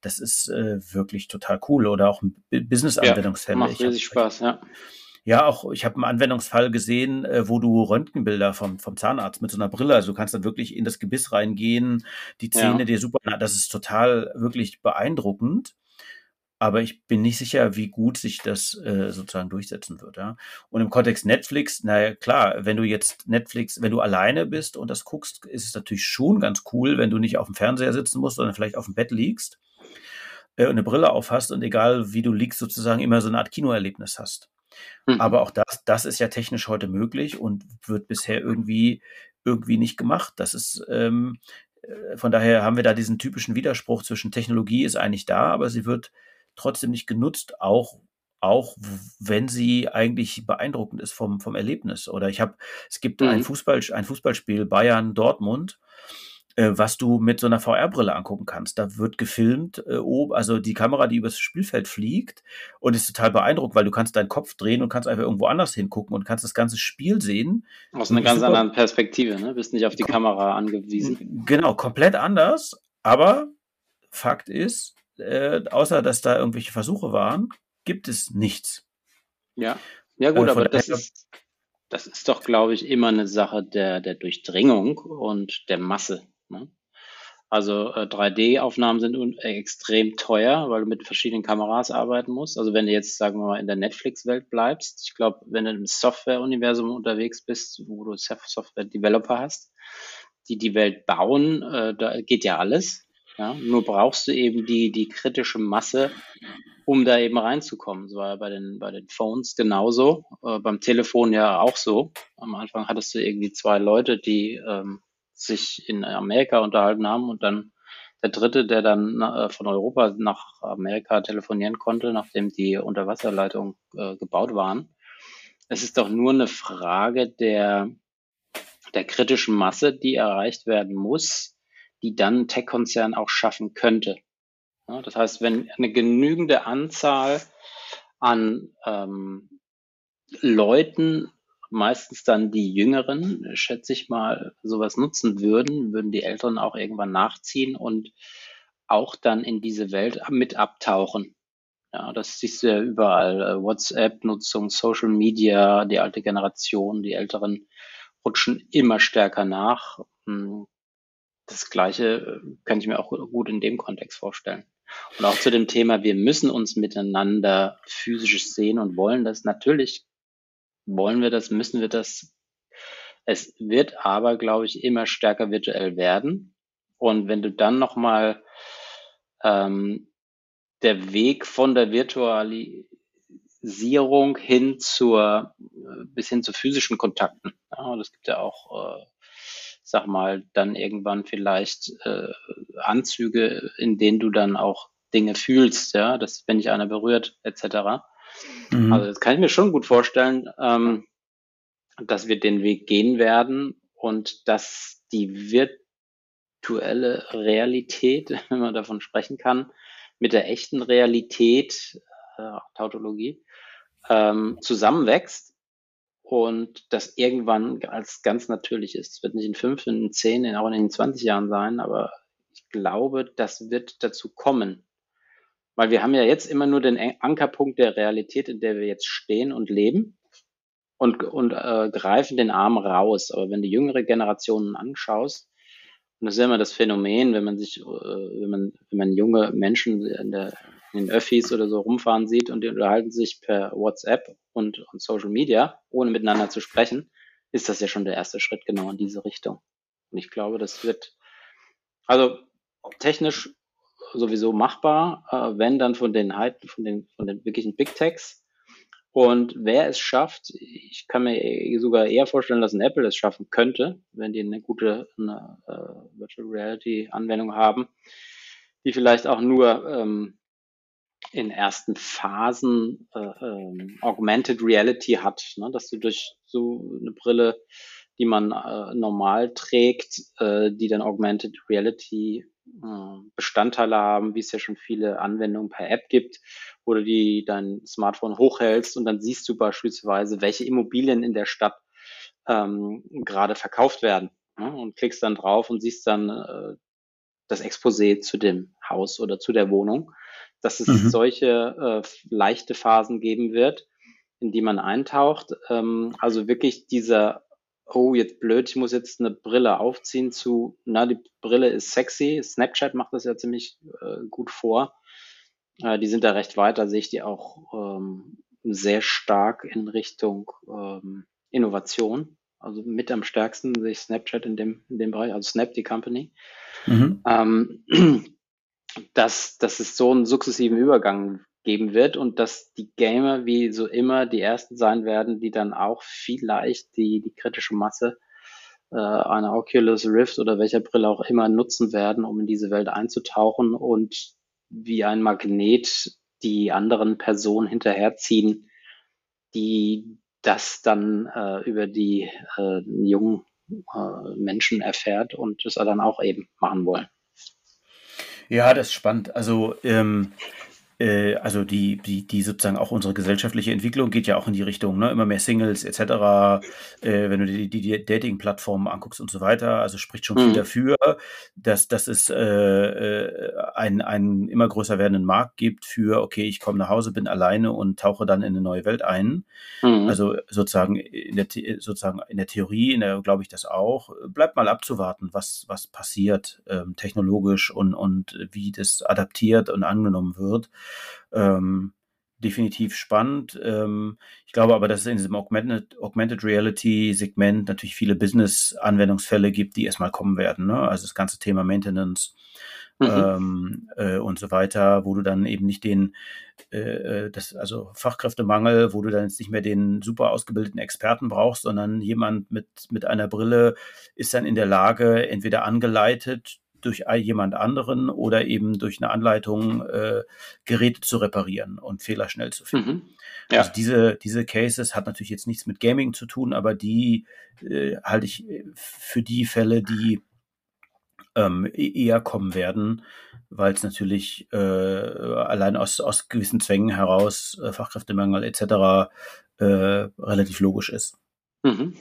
das ist äh, wirklich total cool. Oder auch ein Business-Anwendungsfälle. Ja, macht riesig Spaß, ja. Ja, auch ich habe einen Anwendungsfall gesehen, äh, wo du Röntgenbilder vom, vom Zahnarzt mit so einer Brille, also du kannst dann wirklich in das Gebiss reingehen, die Zähne ja. dir super, das ist total wirklich beeindruckend. Aber ich bin nicht sicher, wie gut sich das äh, sozusagen durchsetzen wird. Ja? Und im Kontext Netflix, naja, klar, wenn du jetzt Netflix, wenn du alleine bist und das guckst, ist es natürlich schon ganz cool, wenn du nicht auf dem Fernseher sitzen musst, sondern vielleicht auf dem Bett liegst äh, und eine Brille auf hast und egal wie du liegst, sozusagen immer so eine Art Kinoerlebnis hast. Mhm. Aber auch das, das ist ja technisch heute möglich und wird bisher irgendwie, irgendwie nicht gemacht. Das ist, ähm, äh, von daher haben wir da diesen typischen Widerspruch zwischen Technologie ist eigentlich da, aber sie wird trotzdem nicht genutzt, auch auch wenn sie eigentlich beeindruckend ist vom, vom Erlebnis. Oder ich habe, es gibt mhm. ein, Fußball, ein Fußballspiel Bayern Dortmund äh, was du mit so einer VR-Brille angucken kannst. Da wird gefilmt, äh, oben, also die Kamera, die übers Spielfeld fliegt und ist total beeindruckt, weil du kannst deinen Kopf drehen und kannst einfach irgendwo anders hingucken und kannst das ganze Spiel sehen. Aus einer ganz anderen Perspektive, ne? Bist nicht auf die Kamera angewiesen. Genau, komplett anders, aber Fakt ist, äh, außer dass da irgendwelche Versuche waren, gibt es nichts. Ja, ja gut, äh, aber das ist, das ist doch, glaube ich, immer eine Sache der, der Durchdringung und der Masse. Ne? Also äh, 3D-Aufnahmen sind äh, extrem teuer, weil du mit verschiedenen Kameras arbeiten musst. Also wenn du jetzt, sagen wir mal, in der Netflix-Welt bleibst, ich glaube, wenn du im Software-Universum unterwegs bist, wo du Software-Developer hast, die die Welt bauen, äh, da geht ja alles. Ja? Nur brauchst du eben die, die kritische Masse, um da eben reinzukommen. Das war ja bei den, bei den Phones genauso, äh, beim Telefon ja auch so. Am Anfang hattest du irgendwie zwei Leute, die ähm, sich in Amerika unterhalten haben und dann der dritte, der dann äh, von Europa nach Amerika telefonieren konnte, nachdem die Unterwasserleitungen äh, gebaut waren. Es ist doch nur eine Frage der, der kritischen Masse, die erreicht werden muss, die dann ein Tech-Konzern auch schaffen könnte. Ja, das heißt, wenn eine genügende Anzahl an ähm, Leuten meistens dann die Jüngeren, schätze ich mal, sowas nutzen würden, würden die Älteren auch irgendwann nachziehen und auch dann in diese Welt mit abtauchen. Ja, das siehst du ja überall. Äh, WhatsApp-Nutzung, Social Media, die alte Generation, die Älteren rutschen immer stärker nach. Hm, das Gleiche äh, kann ich mir auch gut in dem Kontext vorstellen. Und auch zu dem Thema, wir müssen uns miteinander physisch sehen und wollen das. Natürlich wollen wir das, müssen wir das. Es wird aber, glaube ich, immer stärker virtuell werden. Und wenn du dann nochmal ähm, der Weg von der Virtuali Digitalisierung hin zur, äh, bis hin zu physischen Kontakten. Ja, und es gibt ja auch, äh, sag mal, dann irgendwann vielleicht äh, Anzüge, in denen du dann auch Dinge fühlst, ja, dass wenn dich einer berührt, etc. Mhm. Also das kann ich mir schon gut vorstellen, ähm, dass wir den Weg gehen werden und dass die virtuelle Realität, wenn man davon sprechen kann, mit der echten Realität, äh, Tautologie, ähm, zusammenwächst und das irgendwann als ganz natürlich ist. Es wird nicht in fünf, in zehn, in, auch in den 20 Jahren sein, aber ich glaube, das wird dazu kommen. Weil wir haben ja jetzt immer nur den Ankerpunkt der Realität, in der wir jetzt stehen und leben und, und äh, greifen den Arm raus. Aber wenn du jüngere Generationen anschaust, und das ist immer das Phänomen, wenn man sich, äh, wenn man, wenn man junge Menschen in, der, in den Öffis oder so rumfahren sieht und die unterhalten sich per WhatsApp und, und Social Media, ohne miteinander zu sprechen, ist das ja schon der erste Schritt genau in diese Richtung. Und ich glaube, das wird, also technisch sowieso machbar, äh, wenn dann von den, von den, von den wirklichen Big Techs und wer es schafft, ich kann mir sogar eher vorstellen, dass ein Apple es schaffen könnte, wenn die eine gute eine, uh, Virtual Reality Anwendung haben, die vielleicht auch nur ähm, in ersten Phasen äh, ähm, Augmented Reality hat, ne? dass du durch so eine Brille, die man äh, normal trägt, äh, die dann Augmented Reality äh, Bestandteile haben, wie es ja schon viele Anwendungen per App gibt, wo du die dein Smartphone hochhältst und dann siehst du beispielsweise, welche Immobilien in der Stadt ähm, gerade verkauft werden ne? und klickst dann drauf und siehst dann äh, das Exposé zu dem Haus oder zu der Wohnung, dass es mhm. solche äh, leichte Phasen geben wird, in die man eintaucht. Ähm, also wirklich dieser oh, jetzt blöd, ich muss jetzt eine Brille aufziehen zu, na, die Brille ist sexy. Snapchat macht das ja ziemlich äh, gut vor. Äh, die sind da recht weit, da sehe ich die auch ähm, sehr stark in Richtung ähm, Innovation. Also mit am stärksten sehe ich Snapchat in dem, in dem Bereich, also Snap, die Company. Mhm. Ähm, dass, dass es so einen sukzessiven Übergang geben wird und dass die Gamer wie so immer die ersten sein werden, die dann auch vielleicht die, die kritische Masse äh, einer Oculus Rift oder welcher Brille auch immer nutzen werden, um in diese Welt einzutauchen und wie ein Magnet die anderen Personen hinterherziehen, die das dann äh, über die äh, jungen äh, Menschen erfährt und das dann auch eben machen wollen. Ja, das ist spannend. Also ähm, äh, also die, die, die sozusagen auch unsere gesellschaftliche Entwicklung geht ja auch in die Richtung, ne? immer mehr Singles etc. Äh, wenn du die, die, die Dating-Plattformen anguckst und so weiter, also spricht schon viel mhm. dafür, dass, dass es äh, äh, einen, einen immer größer werdenden Markt gibt für, okay, ich komme nach Hause, bin alleine und tauche dann in eine neue Welt ein. Mhm. Also sozusagen in der, sozusagen in der Theorie, in der glaube ich das auch, bleibt mal abzuwarten, was, was passiert ähm, technologisch und, und wie das adaptiert und angenommen wird. Ähm, definitiv spannend. Ähm, ich glaube aber, dass es in diesem Augmented, Augmented Reality Segment natürlich viele Business-Anwendungsfälle gibt, die erstmal kommen werden. Ne? Also das ganze Thema Maintenance mhm. ähm, äh, und so weiter, wo du dann eben nicht den, äh, äh, das, also Fachkräftemangel, wo du dann jetzt nicht mehr den super ausgebildeten Experten brauchst, sondern jemand mit, mit einer Brille ist dann in der Lage, entweder angeleitet durch jemand anderen oder eben durch eine Anleitung äh, Geräte zu reparieren und Fehler schnell zu finden. Mhm. Ja. Also diese, diese Cases hat natürlich jetzt nichts mit Gaming zu tun, aber die äh, halte ich äh, für die Fälle, die ähm, e-, eher kommen werden, weil es natürlich äh, allein aus, aus gewissen Zwängen heraus, äh, Fachkräftemangel etc., äh, relativ logisch ist. Mhm.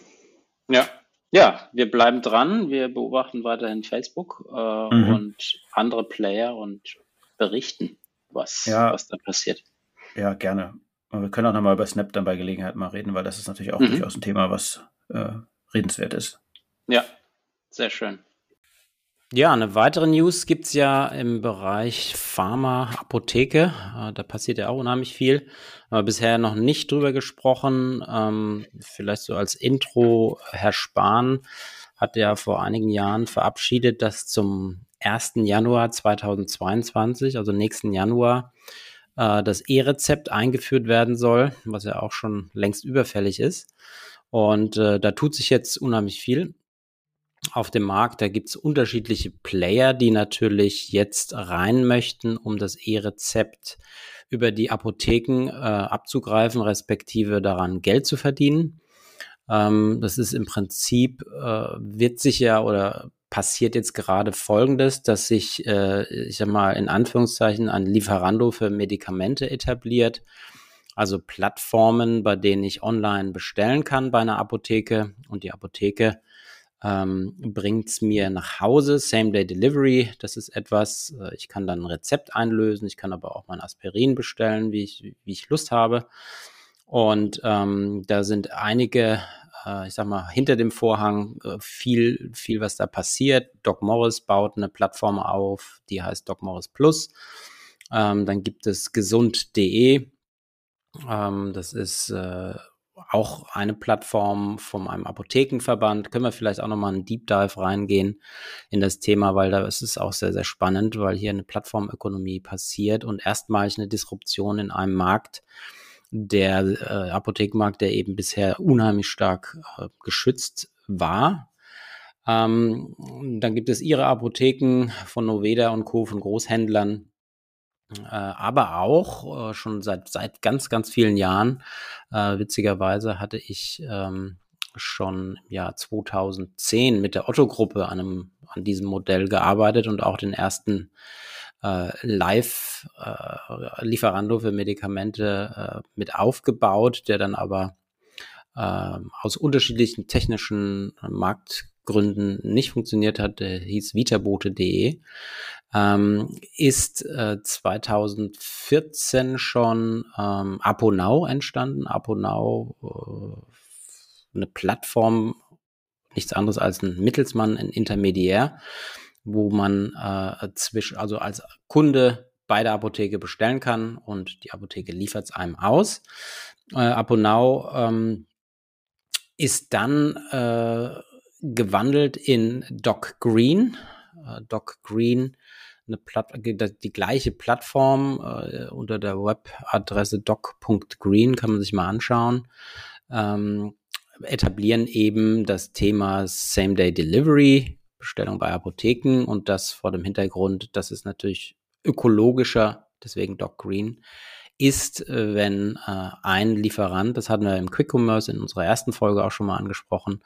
Ja, ja, wir bleiben dran. Wir beobachten weiterhin Facebook äh, mhm. und andere Player und berichten, was, ja. was da passiert. Ja, gerne. Und wir können auch nochmal über Snap dann bei Gelegenheit mal reden, weil das ist natürlich auch mhm. durchaus ein Thema, was äh, redenswert ist. Ja, sehr schön. Ja, eine weitere News gibt es ja im Bereich Pharma, Apotheke. Äh, da passiert ja auch unheimlich viel. Aber bisher noch nicht drüber gesprochen. Ähm, vielleicht so als Intro, Herr Spahn hat ja vor einigen Jahren verabschiedet, dass zum 1. Januar 2022, also nächsten Januar, äh, das E-Rezept eingeführt werden soll, was ja auch schon längst überfällig ist. Und äh, da tut sich jetzt unheimlich viel auf dem Markt. Da gibt es unterschiedliche Player, die natürlich jetzt rein möchten, um das E-Rezept über die Apotheken äh, abzugreifen, respektive daran Geld zu verdienen. Ähm, das ist im Prinzip, äh, wird sich ja oder passiert jetzt gerade Folgendes, dass sich, äh, ich sag mal, in Anführungszeichen ein Lieferando für Medikamente etabliert. Also Plattformen, bei denen ich online bestellen kann bei einer Apotheke und die Apotheke ähm, bringt es mir nach Hause, Same-Day Delivery. Das ist etwas, äh, ich kann dann ein Rezept einlösen, ich kann aber auch mein Aspirin bestellen, wie ich, wie ich Lust habe. Und ähm, da sind einige, äh, ich sag mal, hinter dem Vorhang äh, viel, viel, was da passiert. Doc Morris baut eine Plattform auf, die heißt Doc Morris Plus. Ähm, dann gibt es gesund.de. Ähm, das ist äh, auch eine Plattform von einem Apothekenverband. Können wir vielleicht auch nochmal einen Deep Dive reingehen in das Thema, weil da ist es auch sehr, sehr spannend, weil hier eine Plattformökonomie passiert und erstmalig eine Disruption in einem Markt, der äh, Apothekenmarkt, der eben bisher unheimlich stark äh, geschützt war. Ähm, dann gibt es ihre Apotheken von Noveda und Co. von Großhändlern, aber auch äh, schon seit, seit ganz, ganz vielen Jahren. Äh, witzigerweise hatte ich ähm, schon im Jahr 2010 mit der Otto-Gruppe an, an diesem Modell gearbeitet und auch den ersten äh, Live-Lieferando äh, für Medikamente äh, mit aufgebaut, der dann aber äh, aus unterschiedlichen technischen Marktgründen nicht funktioniert hat, hieß vitabote.de ähm, ist äh, 2014 schon ähm, Aponau entstanden. Aponau, äh, eine Plattform, nichts anderes als ein Mittelsmann, ein Intermediär, wo man äh, zwischen, also als Kunde bei der Apotheke bestellen kann und die Apotheke liefert es einem aus. Äh, Aponau ähm, ist dann äh, gewandelt in Doc Green. Äh, Doc Green eine Platt die gleiche Plattform äh, unter der Webadresse doc.green kann man sich mal anschauen. Ähm, etablieren eben das Thema Same-Day Delivery, Bestellung bei Apotheken und das vor dem Hintergrund, das ist natürlich ökologischer, deswegen Doc Green, ist, äh, wenn äh, ein Lieferant, das hatten wir im Quick Commerce in unserer ersten Folge auch schon mal angesprochen,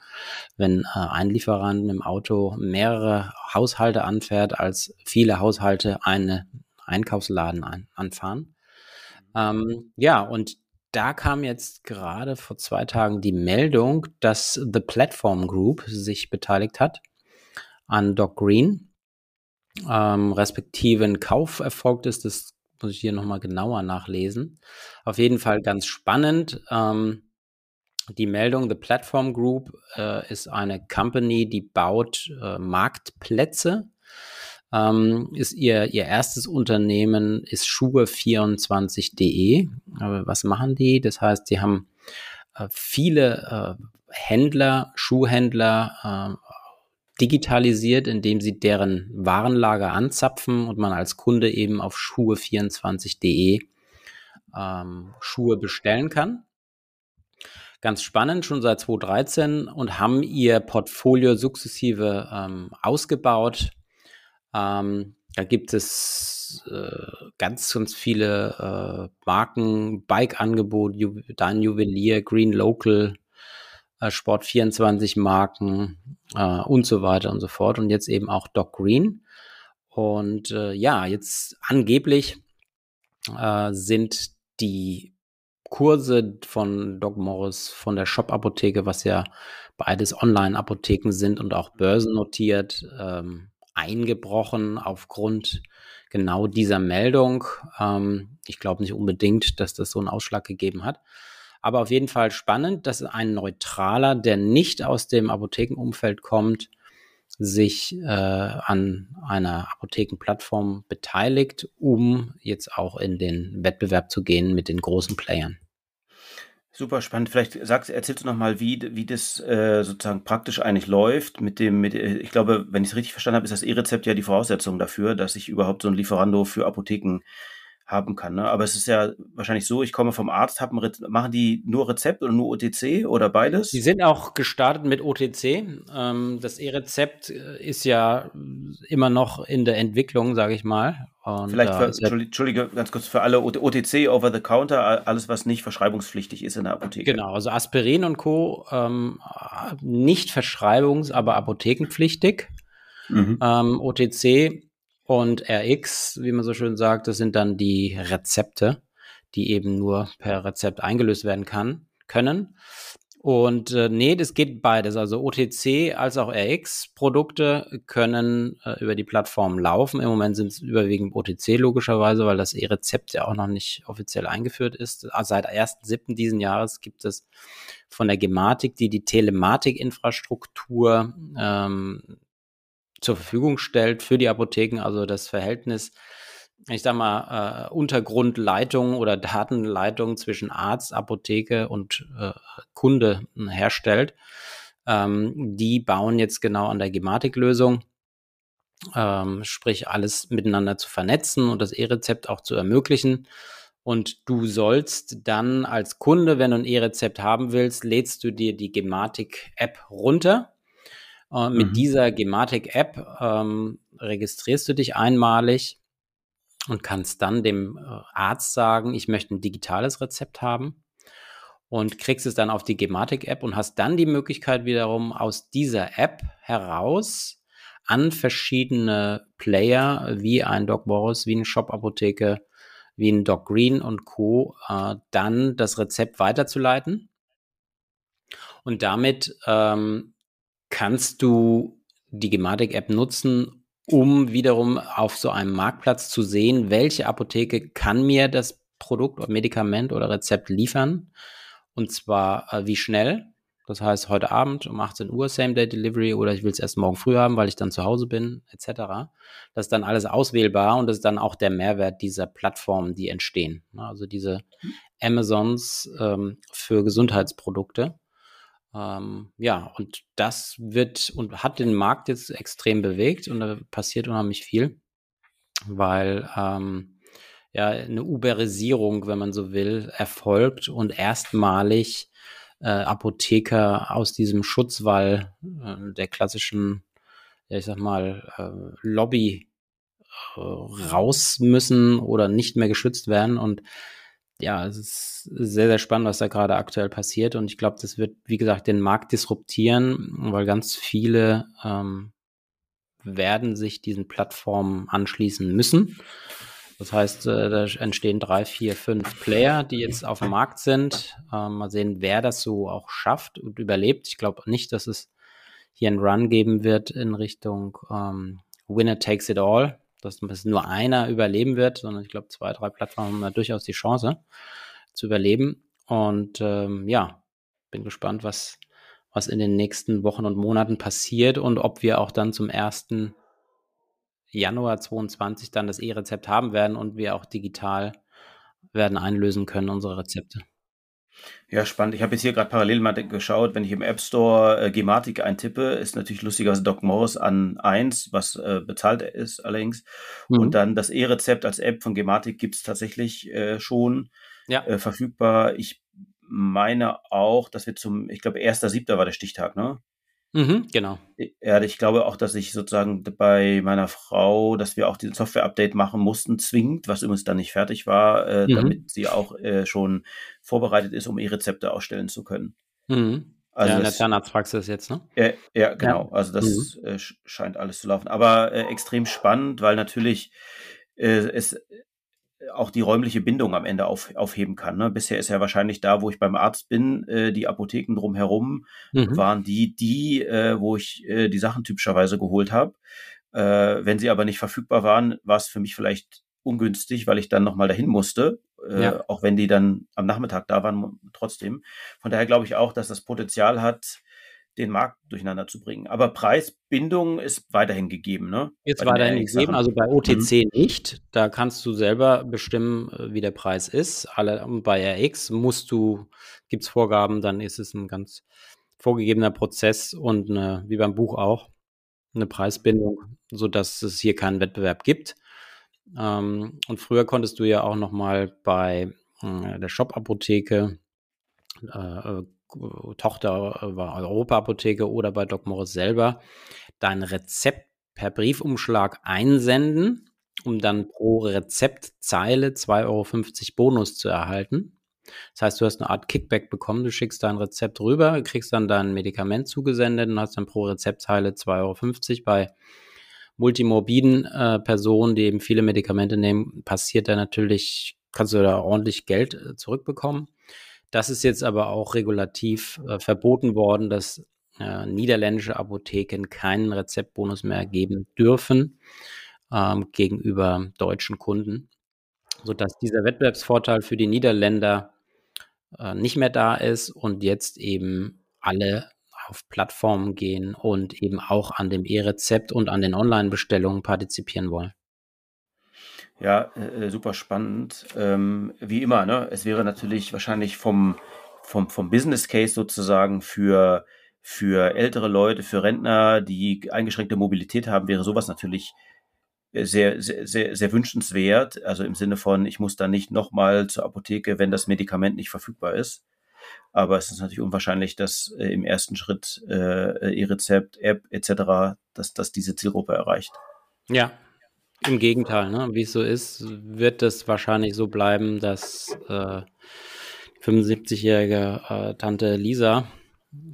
wenn äh, ein Lieferant mit dem Auto mehrere Haushalte anfährt, als viele Haushalte einen Einkaufsladen ein, anfahren. Ähm, ja, und da kam jetzt gerade vor zwei Tagen die Meldung, dass The Platform Group sich beteiligt hat an Doc Green, ähm, respektive ein Kauf erfolgt ist des muss ich hier nochmal genauer nachlesen. Auf jeden Fall ganz spannend. Ähm, die Meldung, The Platform Group äh, ist eine Company, die baut äh, Marktplätze. Ähm, ist ihr, ihr erstes Unternehmen ist Schuhe24.de. was machen die? Das heißt, die haben äh, viele äh, Händler, Schuhhändler, äh, digitalisiert, indem sie deren Warenlager anzapfen und man als Kunde eben auf schuhe24.de ähm, Schuhe bestellen kann. Ganz spannend, schon seit 2013 und haben ihr Portfolio sukzessive ähm, ausgebaut. Ähm, da gibt es äh, ganz, ganz viele äh, Marken, Bike-Angebot, Ju Dein Juwelier, Green Local, Sport24 Marken äh, und so weiter und so fort. Und jetzt eben auch Doc Green. Und äh, ja, jetzt angeblich äh, sind die Kurse von Doc Morris von der Shop-Apotheke, was ja beides Online-Apotheken sind und auch börsennotiert, ähm, eingebrochen aufgrund genau dieser Meldung. Ähm, ich glaube nicht unbedingt, dass das so einen Ausschlag gegeben hat. Aber auf jeden Fall spannend, dass ein Neutraler, der nicht aus dem Apothekenumfeld kommt, sich äh, an einer Apothekenplattform beteiligt, um jetzt auch in den Wettbewerb zu gehen mit den großen Playern. Super spannend. Vielleicht sagst, erzählst du nochmal, wie, wie das äh, sozusagen praktisch eigentlich läuft mit dem, mit, ich glaube, wenn ich es richtig verstanden habe, ist das E-Rezept ja die Voraussetzung dafür, dass ich überhaupt so ein Lieferando für Apotheken haben kann. Ne? Aber es ist ja wahrscheinlich so, ich komme vom Arzt, hab machen die nur Rezept oder nur OTC oder beides? Die sind auch gestartet mit OTC. Ähm, das E-Rezept äh, ist ja immer noch in der Entwicklung, sage ich mal. Und Vielleicht, für, Entschuldige, ganz kurz für alle OTC, over the counter, alles, was nicht verschreibungspflichtig ist in der Apotheke. Genau, also Aspirin und Co. Ähm, nicht verschreibungs-, aber apothekenpflichtig. Mhm. Ähm, OTC und RX, wie man so schön sagt, das sind dann die Rezepte, die eben nur per Rezept eingelöst werden kann, können. Und äh, nee, das geht beides. Also OTC als auch RX-Produkte können äh, über die Plattform laufen. Im Moment sind es überwiegend OTC logischerweise, weil das E-Rezept ja auch noch nicht offiziell eingeführt ist. Also seit 1.7. diesen Jahres gibt es von der Gematik, die die Telematik-Infrastruktur ähm, zur Verfügung stellt für die Apotheken, also das Verhältnis, ich sag mal, äh, Untergrundleitung oder Datenleitung zwischen Arzt, Apotheke und äh, Kunde herstellt. Ähm, die bauen jetzt genau an der Gematik-Lösung. Ähm, sprich, alles miteinander zu vernetzen und das E-Rezept auch zu ermöglichen. Und du sollst dann als Kunde, wenn du ein E-Rezept haben willst, lädst du dir die Gematik-App runter äh, mit mhm. dieser Gematik-App ähm, registrierst du dich einmalig und kannst dann dem äh, Arzt sagen, ich möchte ein digitales Rezept haben und kriegst es dann auf die Gematik-App und hast dann die Möglichkeit wiederum aus dieser App heraus an verschiedene Player wie ein Doc Boris, wie eine Shop-Apotheke, wie ein Doc Green und Co. Äh, dann das Rezept weiterzuleiten und damit ähm, kannst du die Gematik-App nutzen, um wiederum auf so einem Marktplatz zu sehen, welche Apotheke kann mir das Produkt oder Medikament oder Rezept liefern. Und zwar äh, wie schnell. Das heißt, heute Abend um 18 Uhr Same-Day-Delivery oder ich will es erst morgen früh haben, weil ich dann zu Hause bin, etc. Das ist dann alles auswählbar und das ist dann auch der Mehrwert dieser Plattformen, die entstehen. Also diese Amazons ähm, für Gesundheitsprodukte. Ähm, ja, und das wird und hat den Markt jetzt extrem bewegt und da passiert unheimlich viel, weil ähm, ja eine Uberisierung, wenn man so will, erfolgt und erstmalig äh, Apotheker aus diesem Schutzwall äh, der klassischen, ja, ich sag mal, äh, Lobby äh, raus müssen oder nicht mehr geschützt werden und ja, es ist sehr, sehr spannend, was da gerade aktuell passiert. Und ich glaube, das wird, wie gesagt, den Markt disruptieren, weil ganz viele ähm, werden sich diesen Plattformen anschließen müssen. Das heißt, äh, da entstehen drei, vier, fünf Player, die jetzt auf dem Markt sind. Ähm, mal sehen, wer das so auch schafft und überlebt. Ich glaube nicht, dass es hier einen Run geben wird in Richtung ähm, Winner takes it all dass nur einer überleben wird, sondern ich glaube, zwei, drei Plattformen haben da durchaus die Chance zu überleben. Und ähm, ja, bin gespannt, was, was in den nächsten Wochen und Monaten passiert und ob wir auch dann zum 1. Januar 2022 dann das E-Rezept haben werden und wir auch digital werden einlösen können, unsere Rezepte. Ja, spannend. Ich habe jetzt hier gerade parallel mal geschaut, wenn ich im App Store äh, Gematik eintippe, ist natürlich lustigerweise Doc Morris an 1, was äh, bezahlt ist allerdings. Mhm. Und dann das E-Rezept als App von Gematik gibt es tatsächlich äh, schon ja. äh, verfügbar. Ich meine auch, dass wir zum, ich glaube, 1.7. war der Stichtag, ne? Mhm, genau. Ja, ich glaube auch, dass ich sozusagen bei meiner Frau, dass wir auch dieses Software-Update machen mussten, zwingend, was übrigens dann nicht fertig war, äh, mhm. damit sie auch äh, schon vorbereitet ist, um E-Rezepte ausstellen zu können. Mhm. Also ja, in der Zahnarztpraxis jetzt, ne? Ja, ja genau. Also das mhm. äh, scheint alles zu laufen. Aber äh, extrem spannend, weil natürlich äh, es auch die räumliche Bindung am Ende auf, aufheben kann. Ne? Bisher ist ja wahrscheinlich da, wo ich beim Arzt bin, äh, die Apotheken drumherum mhm. waren die, die, äh, wo ich äh, die Sachen typischerweise geholt habe. Äh, wenn sie aber nicht verfügbar waren, war es für mich vielleicht ungünstig, weil ich dann nochmal dahin musste, äh, ja. auch wenn die dann am Nachmittag da waren, trotzdem. Von daher glaube ich auch, dass das Potenzial hat, den Markt durcheinander zu bringen. Aber Preisbindung ist weiterhin gegeben, ne? Jetzt weiterhin gegeben, also bei OTC mhm. nicht. Da kannst du selber bestimmen, äh, wie der Preis ist. Alle, bei RX musst du, gibt es Vorgaben, dann ist es ein ganz vorgegebener Prozess und eine, wie beim Buch auch, eine Preisbindung, sodass es hier keinen Wettbewerb gibt. Ähm, und früher konntest du ja auch noch mal bei äh, der Shop-Apotheke, äh, äh Tochter äh, war Europa-Apotheke oder bei Doc Morris selber dein Rezept per Briefumschlag einsenden, um dann pro Rezeptzeile 2,50 Euro Bonus zu erhalten. Das heißt, du hast eine Art Kickback bekommen, du schickst dein Rezept rüber, kriegst dann dein Medikament zugesendet und hast dann pro Rezeptzeile 2,50 Euro. Bei multimorbiden äh, Personen, die eben viele Medikamente nehmen, passiert da natürlich, kannst du da ordentlich Geld äh, zurückbekommen. Das ist jetzt aber auch regulativ äh, verboten worden, dass äh, niederländische Apotheken keinen Rezeptbonus mehr geben dürfen ähm, gegenüber deutschen Kunden, sodass dieser Wettbewerbsvorteil für die Niederländer äh, nicht mehr da ist und jetzt eben alle auf Plattformen gehen und eben auch an dem E-Rezept und an den Online-Bestellungen partizipieren wollen. Ja, äh, super spannend. Ähm, wie immer, ne? Es wäre natürlich wahrscheinlich vom, vom, vom Business Case sozusagen für, für ältere Leute, für Rentner, die eingeschränkte Mobilität haben, wäre sowas natürlich sehr, sehr, sehr, sehr wünschenswert. Also im Sinne von, ich muss da nicht nochmal zur Apotheke, wenn das Medikament nicht verfügbar ist. Aber es ist natürlich unwahrscheinlich, dass äh, im ersten Schritt äh, E-Rezept, App etc., dass, dass diese Zielgruppe erreicht. Ja, im Gegenteil, ne? wie es so ist, wird es wahrscheinlich so bleiben, dass äh, 75-jährige äh, Tante Lisa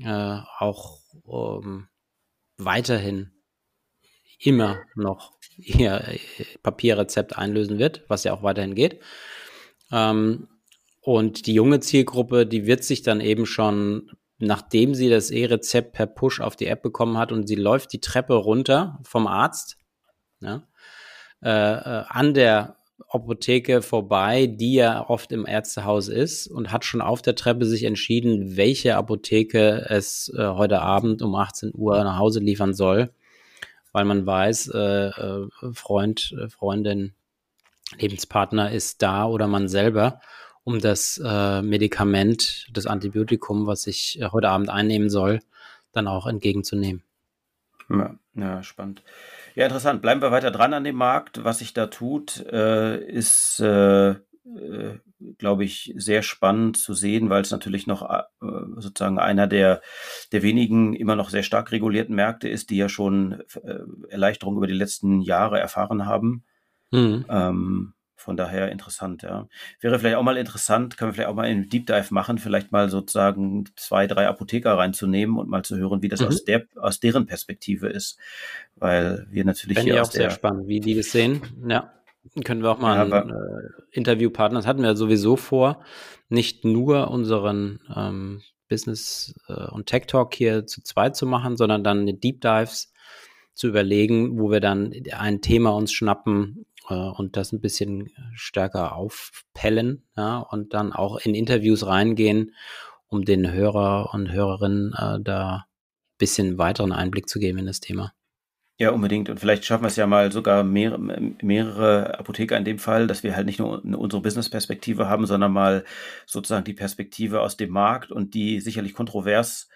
äh, auch ähm, weiterhin immer noch ihr Papierrezept einlösen wird, was ja auch weiterhin geht. Ähm, und die junge Zielgruppe, die wird sich dann eben schon, nachdem sie das E-Rezept per Push auf die App bekommen hat und sie läuft die Treppe runter vom Arzt, ja, äh, äh, an der Apotheke vorbei, die ja oft im Ärztehaus ist und hat schon auf der Treppe sich entschieden, welche Apotheke es äh, heute Abend um 18 Uhr nach Hause liefern soll, weil man weiß, äh, äh Freund, äh, Freundin, Lebenspartner ist da oder man selber, um das äh, Medikament, das Antibiotikum, was ich heute Abend einnehmen soll, dann auch entgegenzunehmen. Ja, ja spannend. Ja, interessant. Bleiben wir weiter dran an dem Markt. Was sich da tut, äh, ist, äh, äh, glaube ich, sehr spannend zu sehen, weil es natürlich noch äh, sozusagen einer der, der wenigen immer noch sehr stark regulierten Märkte ist, die ja schon äh, Erleichterung über die letzten Jahre erfahren haben. Mhm. Ähm, von daher interessant, ja. Wäre vielleicht auch mal interessant, können wir vielleicht auch mal einen Deep Dive machen, vielleicht mal sozusagen zwei, drei Apotheker reinzunehmen und mal zu hören, wie das mhm. aus der, aus deren Perspektive ist. Weil wir natürlich Fände hier. auch sehr spannend, wie die das sehen. Ja. Können wir auch mal ja, einen äh, Interviewpartner, das hatten wir sowieso vor, nicht nur unseren ähm, Business äh, und Tech Talk hier zu zweit zu machen, sondern dann Deep Dives zu überlegen, wo wir dann ein Thema uns schnappen, äh, und das ein bisschen stärker aufpellen ja, und dann auch in Interviews reingehen, um den Hörer und Hörerinnen äh, da ein bisschen weiteren Einblick zu geben in das Thema. Ja, unbedingt. Und vielleicht schaffen wir es ja mal sogar mehr, mehrere Apotheker in dem Fall, dass wir halt nicht nur unsere Business-Perspektive haben, sondern mal sozusagen die Perspektive aus dem Markt und die sicherlich kontrovers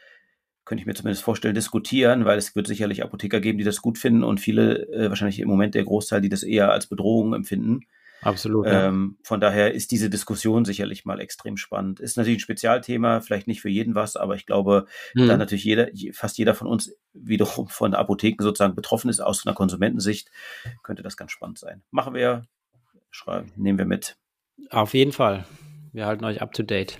könnte ich mir zumindest vorstellen, diskutieren, weil es wird sicherlich Apotheker geben, die das gut finden und viele, äh, wahrscheinlich im Moment der Großteil, die das eher als Bedrohung empfinden. Absolut. Ähm, Von daher ist diese Diskussion sicherlich mal extrem spannend. Ist natürlich ein Spezialthema, vielleicht nicht für jeden was, aber ich glaube, mhm. da natürlich jeder, fast jeder von uns wiederum von Apotheken sozusagen betroffen ist, aus einer Konsumentensicht, könnte das ganz spannend sein. Machen wir, schreiben, nehmen wir mit. Auf jeden Fall. Wir halten euch up to date.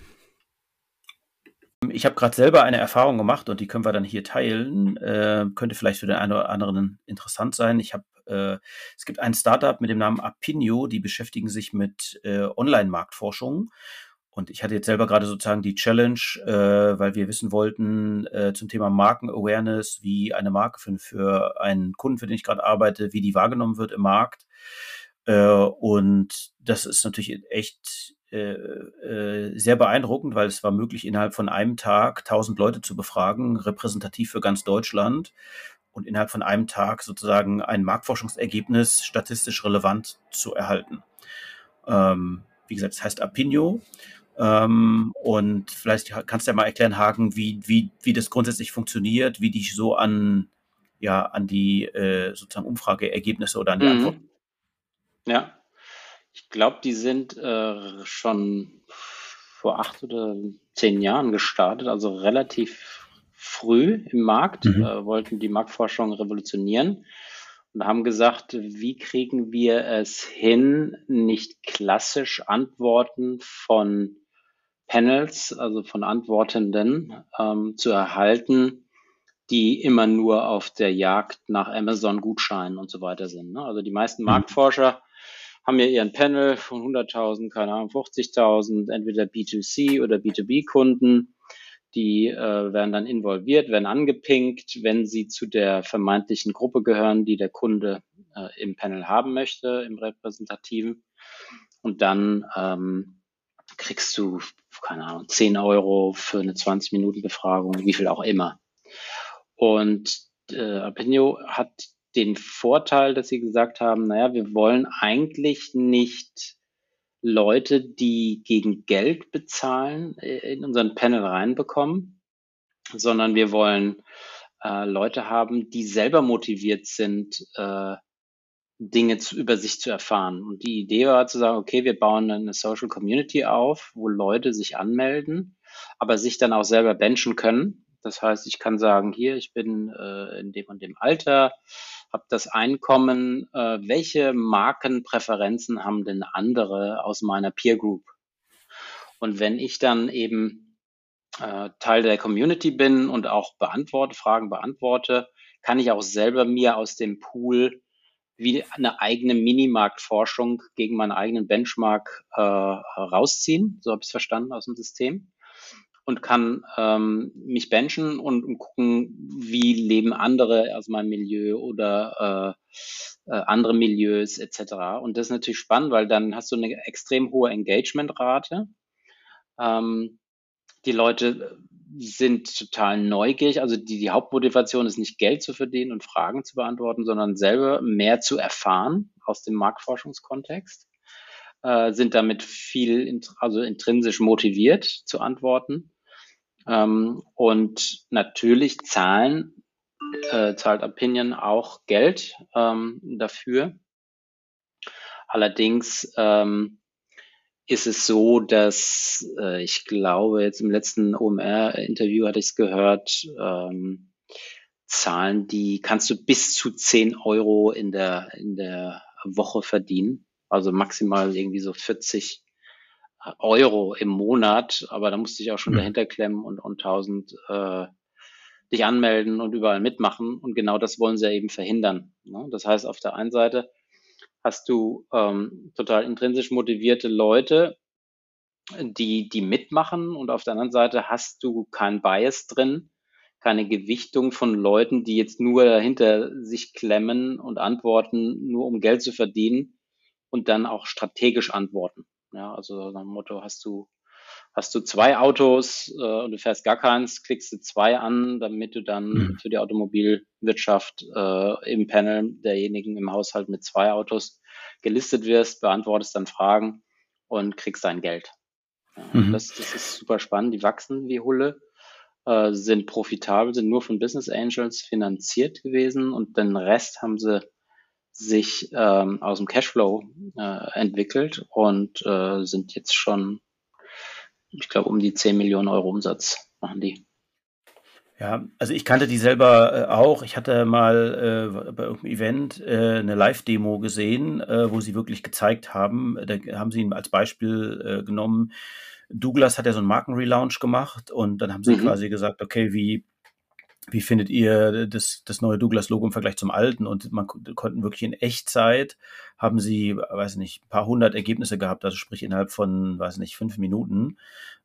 Ich habe gerade selber eine Erfahrung gemacht und die können wir dann hier teilen. Äh, könnte vielleicht für den einen oder anderen interessant sein. Ich habe, äh, es gibt ein Startup mit dem Namen Apinio, die beschäftigen sich mit äh, Online-Marktforschung. Und ich hatte jetzt selber gerade sozusagen die Challenge, äh, weil wir wissen wollten äh, zum Thema Marken-Awareness, wie eine Marke für, für einen Kunden, für den ich gerade arbeite, wie die wahrgenommen wird im Markt. Äh, und das ist natürlich echt sehr beeindruckend, weil es war möglich, innerhalb von einem Tag 1000 Leute zu befragen, repräsentativ für ganz Deutschland und innerhalb von einem Tag sozusagen ein Marktforschungsergebnis statistisch relevant zu erhalten. Ähm, wie gesagt, es heißt Apinio. Ähm, und vielleicht kannst du ja mal erklären, Hagen, wie, wie, wie das grundsätzlich funktioniert, wie die so an, ja, an die äh, sozusagen Umfrageergebnisse oder an die mhm. Antworten Ja, ich glaube, die sind äh, schon vor acht oder zehn Jahren gestartet, also relativ früh im Markt, mhm. äh, wollten die Marktforschung revolutionieren und haben gesagt, wie kriegen wir es hin, nicht klassisch Antworten von Panels, also von Antwortenden, ähm, zu erhalten, die immer nur auf der Jagd nach Amazon-Gutscheinen und so weiter sind. Ne? Also die meisten mhm. Marktforscher haben ja ihren Panel von 100.000, keine Ahnung, 50.000, entweder B2C oder B2B-Kunden die äh, werden dann involviert, werden angepinkt, wenn sie zu der vermeintlichen Gruppe gehören, die der Kunde äh, im Panel haben möchte, im repräsentativen. Und dann ähm, kriegst du, keine Ahnung, 10 Euro für eine 20-Minuten-Befragung, wie viel auch immer. Und äh, Apinio hat den Vorteil, dass sie gesagt haben, naja, wir wollen eigentlich nicht Leute, die gegen Geld bezahlen, äh, in unseren Panel reinbekommen, sondern wir wollen äh, Leute haben, die selber motiviert sind, äh, Dinge zu, über sich zu erfahren. Und die Idee war zu sagen, okay, wir bauen eine Social Community auf, wo Leute sich anmelden, aber sich dann auch selber benchen können. Das heißt, ich kann sagen, hier, ich bin äh, in dem und dem Alter, habe das Einkommen, äh, welche Markenpräferenzen haben denn andere aus meiner Peer Group? Und wenn ich dann eben äh, Teil der Community bin und auch beantworte, Fragen beantworte, kann ich auch selber mir aus dem Pool wie eine eigene Minimarktforschung gegen meinen eigenen Benchmark äh, rausziehen. So habe ich es verstanden aus dem System und kann ähm, mich benchen und, und, gucken, wie leben andere aus meinem Milieu oder äh, äh, andere Milieus etc. Und das ist natürlich spannend, weil dann hast du eine extrem hohe Engagementrate. Ähm, die Leute sind total neugierig. Also die, die Hauptmotivation ist nicht Geld zu verdienen und Fragen zu beantworten, sondern selber mehr zu erfahren aus dem Marktforschungskontext, äh, sind damit viel, also intrinsisch motiviert zu antworten ähm, und natürlich zahlen, äh, zahlt Opinion auch Geld ähm, dafür. Allerdings ähm, ist es so, dass äh, ich glaube, jetzt im letzten OMR-Interview hatte ich es gehört, ähm, Zahlen, die kannst du bis zu 10 Euro in der, in der Woche verdienen. Also maximal irgendwie so 40 Euro im Monat, aber da musste ich auch schon mhm. dahinter klemmen und, und 1000 äh, dich anmelden und überall mitmachen. Und genau das wollen sie ja eben verhindern. Ne? Das heißt, auf der einen Seite hast du ähm, total intrinsisch motivierte Leute, die, die mitmachen und auf der anderen Seite hast du kein Bias drin, keine Gewichtung von Leuten, die jetzt nur dahinter sich klemmen und antworten, nur um Geld zu verdienen und dann auch strategisch antworten. Ja, also nach dem Motto, hast du, hast du zwei Autos äh, und du fährst gar keins, klickst du zwei an, damit du dann mhm. für die Automobilwirtschaft äh, im Panel derjenigen im Haushalt mit zwei Autos gelistet wirst, beantwortest dann Fragen und kriegst dein Geld. Ja, mhm. das, das ist super spannend. Die wachsen wie Hulle, äh, sind profitabel, sind nur von Business Angels finanziert gewesen und den Rest haben sie sich ähm, aus dem Cashflow äh, entwickelt und äh, sind jetzt schon, ich glaube, um die 10 Millionen Euro Umsatz machen die. Ja, also ich kannte die selber äh, auch. Ich hatte mal äh, bei irgendeinem Event äh, eine Live-Demo gesehen, äh, wo sie wirklich gezeigt haben, da haben sie ihn als Beispiel äh, genommen. Douglas hat ja so einen Markenrelaunch gemacht und dann haben sie mhm. quasi gesagt, okay, wie wie findet ihr das, das neue Douglas-Logo im Vergleich zum alten? Und man konnten wirklich in Echtzeit, haben sie, weiß nicht, ein paar hundert Ergebnisse gehabt, also sprich innerhalb von, weiß nicht, fünf Minuten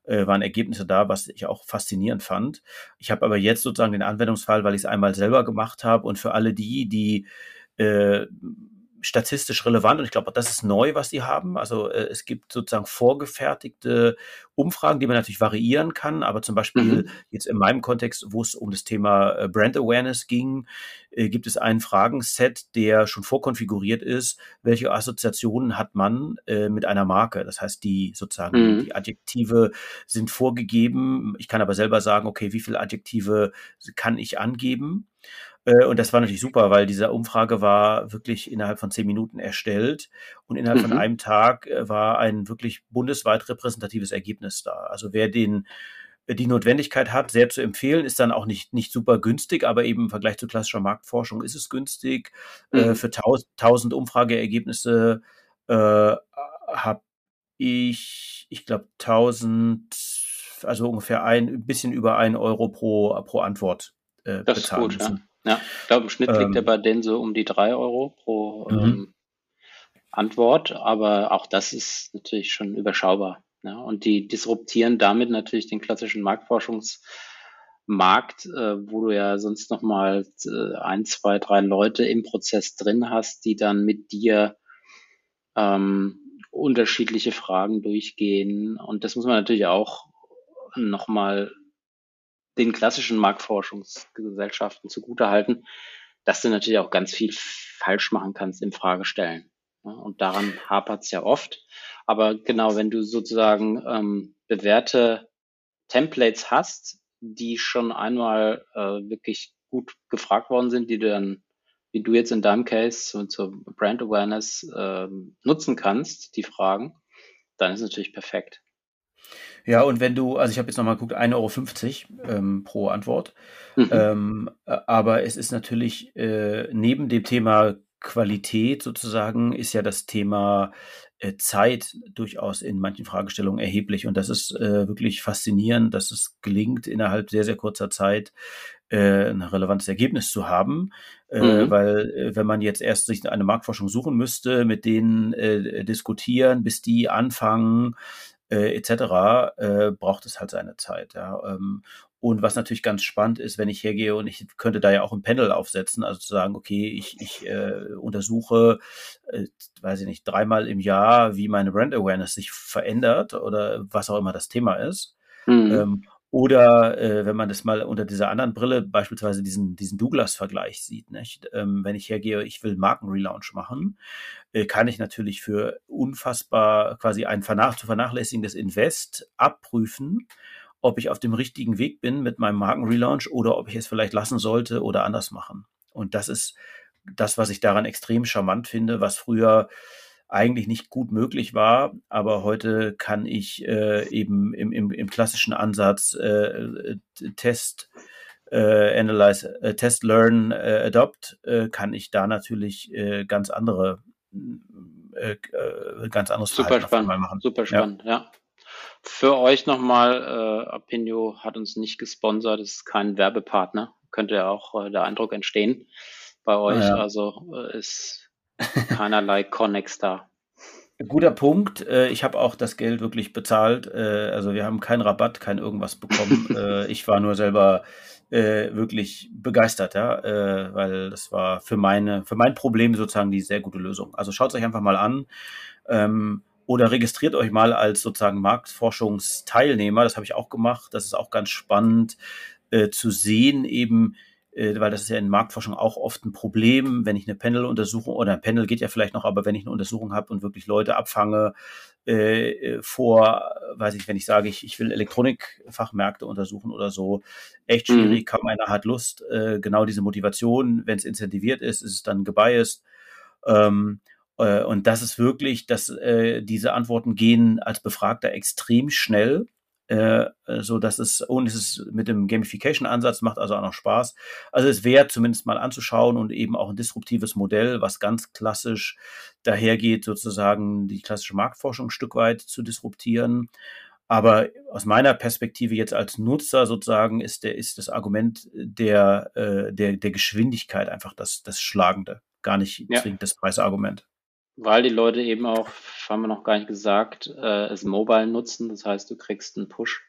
äh, waren Ergebnisse da, was ich auch faszinierend fand. Ich habe aber jetzt sozusagen den Anwendungsfall, weil ich es einmal selber gemacht habe und für alle die, die äh, statistisch relevant und ich glaube, das ist neu, was sie haben. Also äh, es gibt sozusagen vorgefertigte Umfragen, die man natürlich variieren kann, aber zum Beispiel mhm. jetzt in meinem Kontext, wo es um das Thema äh, Brand Awareness ging, äh, gibt es einen Fragenset, der schon vorkonfiguriert ist, welche Assoziationen hat man äh, mit einer Marke. Das heißt, die sozusagen mhm. die Adjektive sind vorgegeben. Ich kann aber selber sagen, okay, wie viele Adjektive kann ich angeben? Äh, und das war natürlich super, weil diese Umfrage war wirklich innerhalb von zehn Minuten erstellt und innerhalb mhm. von einem Tag äh, war ein wirklich bundesweit repräsentatives Ergebnis da. Also wer den die Notwendigkeit hat, sehr zu empfehlen, ist dann auch nicht, nicht super günstig, aber eben im Vergleich zu klassischer Marktforschung ist es günstig. Äh, mhm. Äh, für tausend Umfrageergebnisse äh, habe ich, ich glaube, 1000, also ungefähr ein bisschen über ein Euro pro, pro Antwort äh, das bezahlen ist gut, müssen. Ja. Ja. ich glaube, im Schnitt ähm, liegt er bei denen so um die drei Euro pro mhm. ähm, Antwort, aber auch das ist natürlich schon überschaubar. Ja, und die disruptieren damit natürlich den klassischen Marktforschungsmarkt, äh, wo du ja sonst noch mal äh, ein, zwei, drei Leute im Prozess drin hast, die dann mit dir ähm, unterschiedliche Fragen durchgehen. Und das muss man natürlich auch noch mal den klassischen Marktforschungsgesellschaften zugutehalten, dass du natürlich auch ganz viel falsch machen kannst im Fragestellen. Und daran hapert es ja oft. Aber genau, wenn du sozusagen ähm, bewährte Templates hast, die schon einmal äh, wirklich gut gefragt worden sind, die du dann, wie du jetzt in deinem Case so, zur Brand Awareness äh, nutzen kannst, die Fragen, dann ist natürlich perfekt. Ja, und wenn du, also ich habe jetzt nochmal geguckt, 1,50 Euro ähm, pro Antwort. Mhm. Ähm, aber es ist natürlich äh, neben dem Thema Qualität sozusagen ist ja das Thema äh, Zeit durchaus in manchen Fragestellungen erheblich. Und das ist äh, wirklich faszinierend, dass es gelingt, innerhalb sehr, sehr kurzer Zeit äh, ein relevantes Ergebnis zu haben. Äh, mhm. Weil äh, wenn man jetzt erst sich eine Marktforschung suchen müsste, mit denen diskutieren, bis die anfangen, äh, etc., äh, braucht es halt seine Zeit. Ja. Ähm, und was natürlich ganz spannend ist, wenn ich hergehe und ich könnte da ja auch ein Panel aufsetzen, also zu sagen, okay, ich, ich äh, untersuche, äh, weiß ich nicht, dreimal im Jahr, wie meine Brand Awareness sich verändert oder was auch immer das Thema ist. Mhm. Ähm, oder äh, wenn man das mal unter dieser anderen Brille, beispielsweise diesen, diesen Douglas-Vergleich sieht, nicht? Ähm, wenn ich hergehe, ich will Markenrelaunch machen, äh, kann ich natürlich für unfassbar quasi ein vernach zu vernachlässigendes Invest abprüfen ob ich auf dem richtigen Weg bin mit meinem Markenrelaunch oder ob ich es vielleicht lassen sollte oder anders machen. Und das ist das, was ich daran extrem charmant finde, was früher eigentlich nicht gut möglich war, aber heute kann ich äh, eben im, im, im klassischen Ansatz äh, Test, äh, Analyze, äh, Test, Learn, äh, Adopt, äh, kann ich da natürlich äh, ganz andere äh, äh, ganz anderes Super spannend, machen. Super spannend, ja. ja. Für euch nochmal, äh, Apinio hat uns nicht gesponsert, ist kein Werbepartner. Könnte ja auch äh, der Eindruck entstehen bei euch. Ja. Also äh, ist keinerlei Connex da. Guter Punkt. Äh, ich habe auch das Geld wirklich bezahlt. Äh, also wir haben keinen Rabatt, kein irgendwas bekommen. Äh, ich war nur selber wirklich begeistert, ja, weil das war für meine, für mein Problem sozusagen die sehr gute Lösung. Also schaut es euch einfach mal an. Ähm, oder registriert euch mal als sozusagen Marktforschungsteilnehmer. Das habe ich auch gemacht. Das ist auch ganz spannend äh, zu sehen, eben, weil das ist ja in Marktforschung auch oft ein Problem, wenn ich eine Panel-Untersuchung oder ein Panel geht ja vielleicht noch, aber wenn ich eine Untersuchung habe und wirklich Leute abfange äh, vor, weiß ich, wenn ich sage, ich, ich will Elektronikfachmärkte untersuchen oder so, echt mhm. schwierig, mhm. kaum einer hat Lust. Äh, genau diese Motivation, wenn es incentiviert ist, ist es dann gebiased. Ähm, äh, und das ist wirklich, dass äh, diese Antworten gehen als Befragter extrem schnell, äh, so dass es und es ist mit dem Gamification-Ansatz macht also auch noch Spaß. Also es wäre zumindest mal anzuschauen und eben auch ein disruptives Modell, was ganz klassisch dahergeht, sozusagen die klassische Marktforschung ein Stück weit zu disruptieren. Aber aus meiner Perspektive jetzt als Nutzer sozusagen ist der ist das Argument der äh, der der Geschwindigkeit einfach das das Schlagende, gar nicht ja. zwingend das Preisargument weil die Leute eben auch, haben wir noch gar nicht gesagt, äh, es mobile nutzen. Das heißt, du kriegst einen Push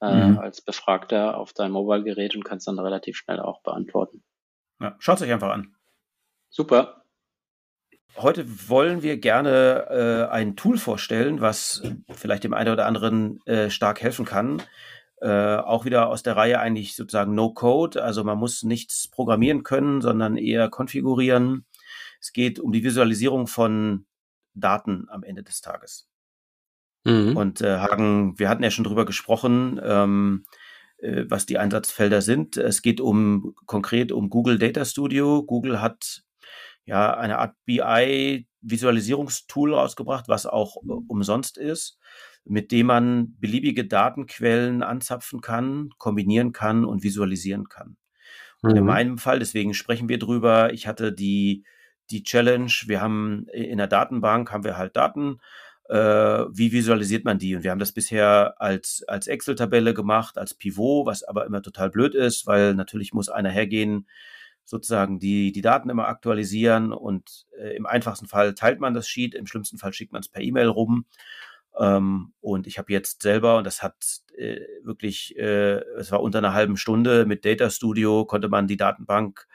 äh, mhm. als Befragter auf dein Mobile-Gerät und kannst dann relativ schnell auch beantworten. Ja, schaut es euch einfach an. Super. Heute wollen wir gerne äh, ein Tool vorstellen, was vielleicht dem einen oder anderen äh, stark helfen kann. Äh, auch wieder aus der Reihe eigentlich sozusagen No Code. Also man muss nichts programmieren können, sondern eher konfigurieren. Es geht um die Visualisierung von Daten am Ende des Tages. Mhm. Und äh, Hagen, wir hatten ja schon drüber gesprochen, ähm, äh, was die Einsatzfelder sind. Es geht um konkret um Google Data Studio. Google hat ja eine Art BI-Visualisierungstool rausgebracht, was auch äh, umsonst ist, mit dem man beliebige Datenquellen anzapfen kann, kombinieren kann und visualisieren kann. Und in mhm. meinem Fall, deswegen sprechen wir drüber, ich hatte die, die Challenge, wir haben in der Datenbank haben wir halt Daten, äh, wie visualisiert man die? Und wir haben das bisher als, als Excel-Tabelle gemacht, als Pivot, was aber immer total blöd ist, weil natürlich muss einer hergehen, sozusagen die, die Daten immer aktualisieren und äh, im einfachsten Fall teilt man das Sheet, im schlimmsten Fall schickt man es per E-Mail rum. Ähm, und ich habe jetzt selber, und das hat äh, wirklich, äh, es war unter einer halben Stunde mit Data Studio, konnte man die Datenbank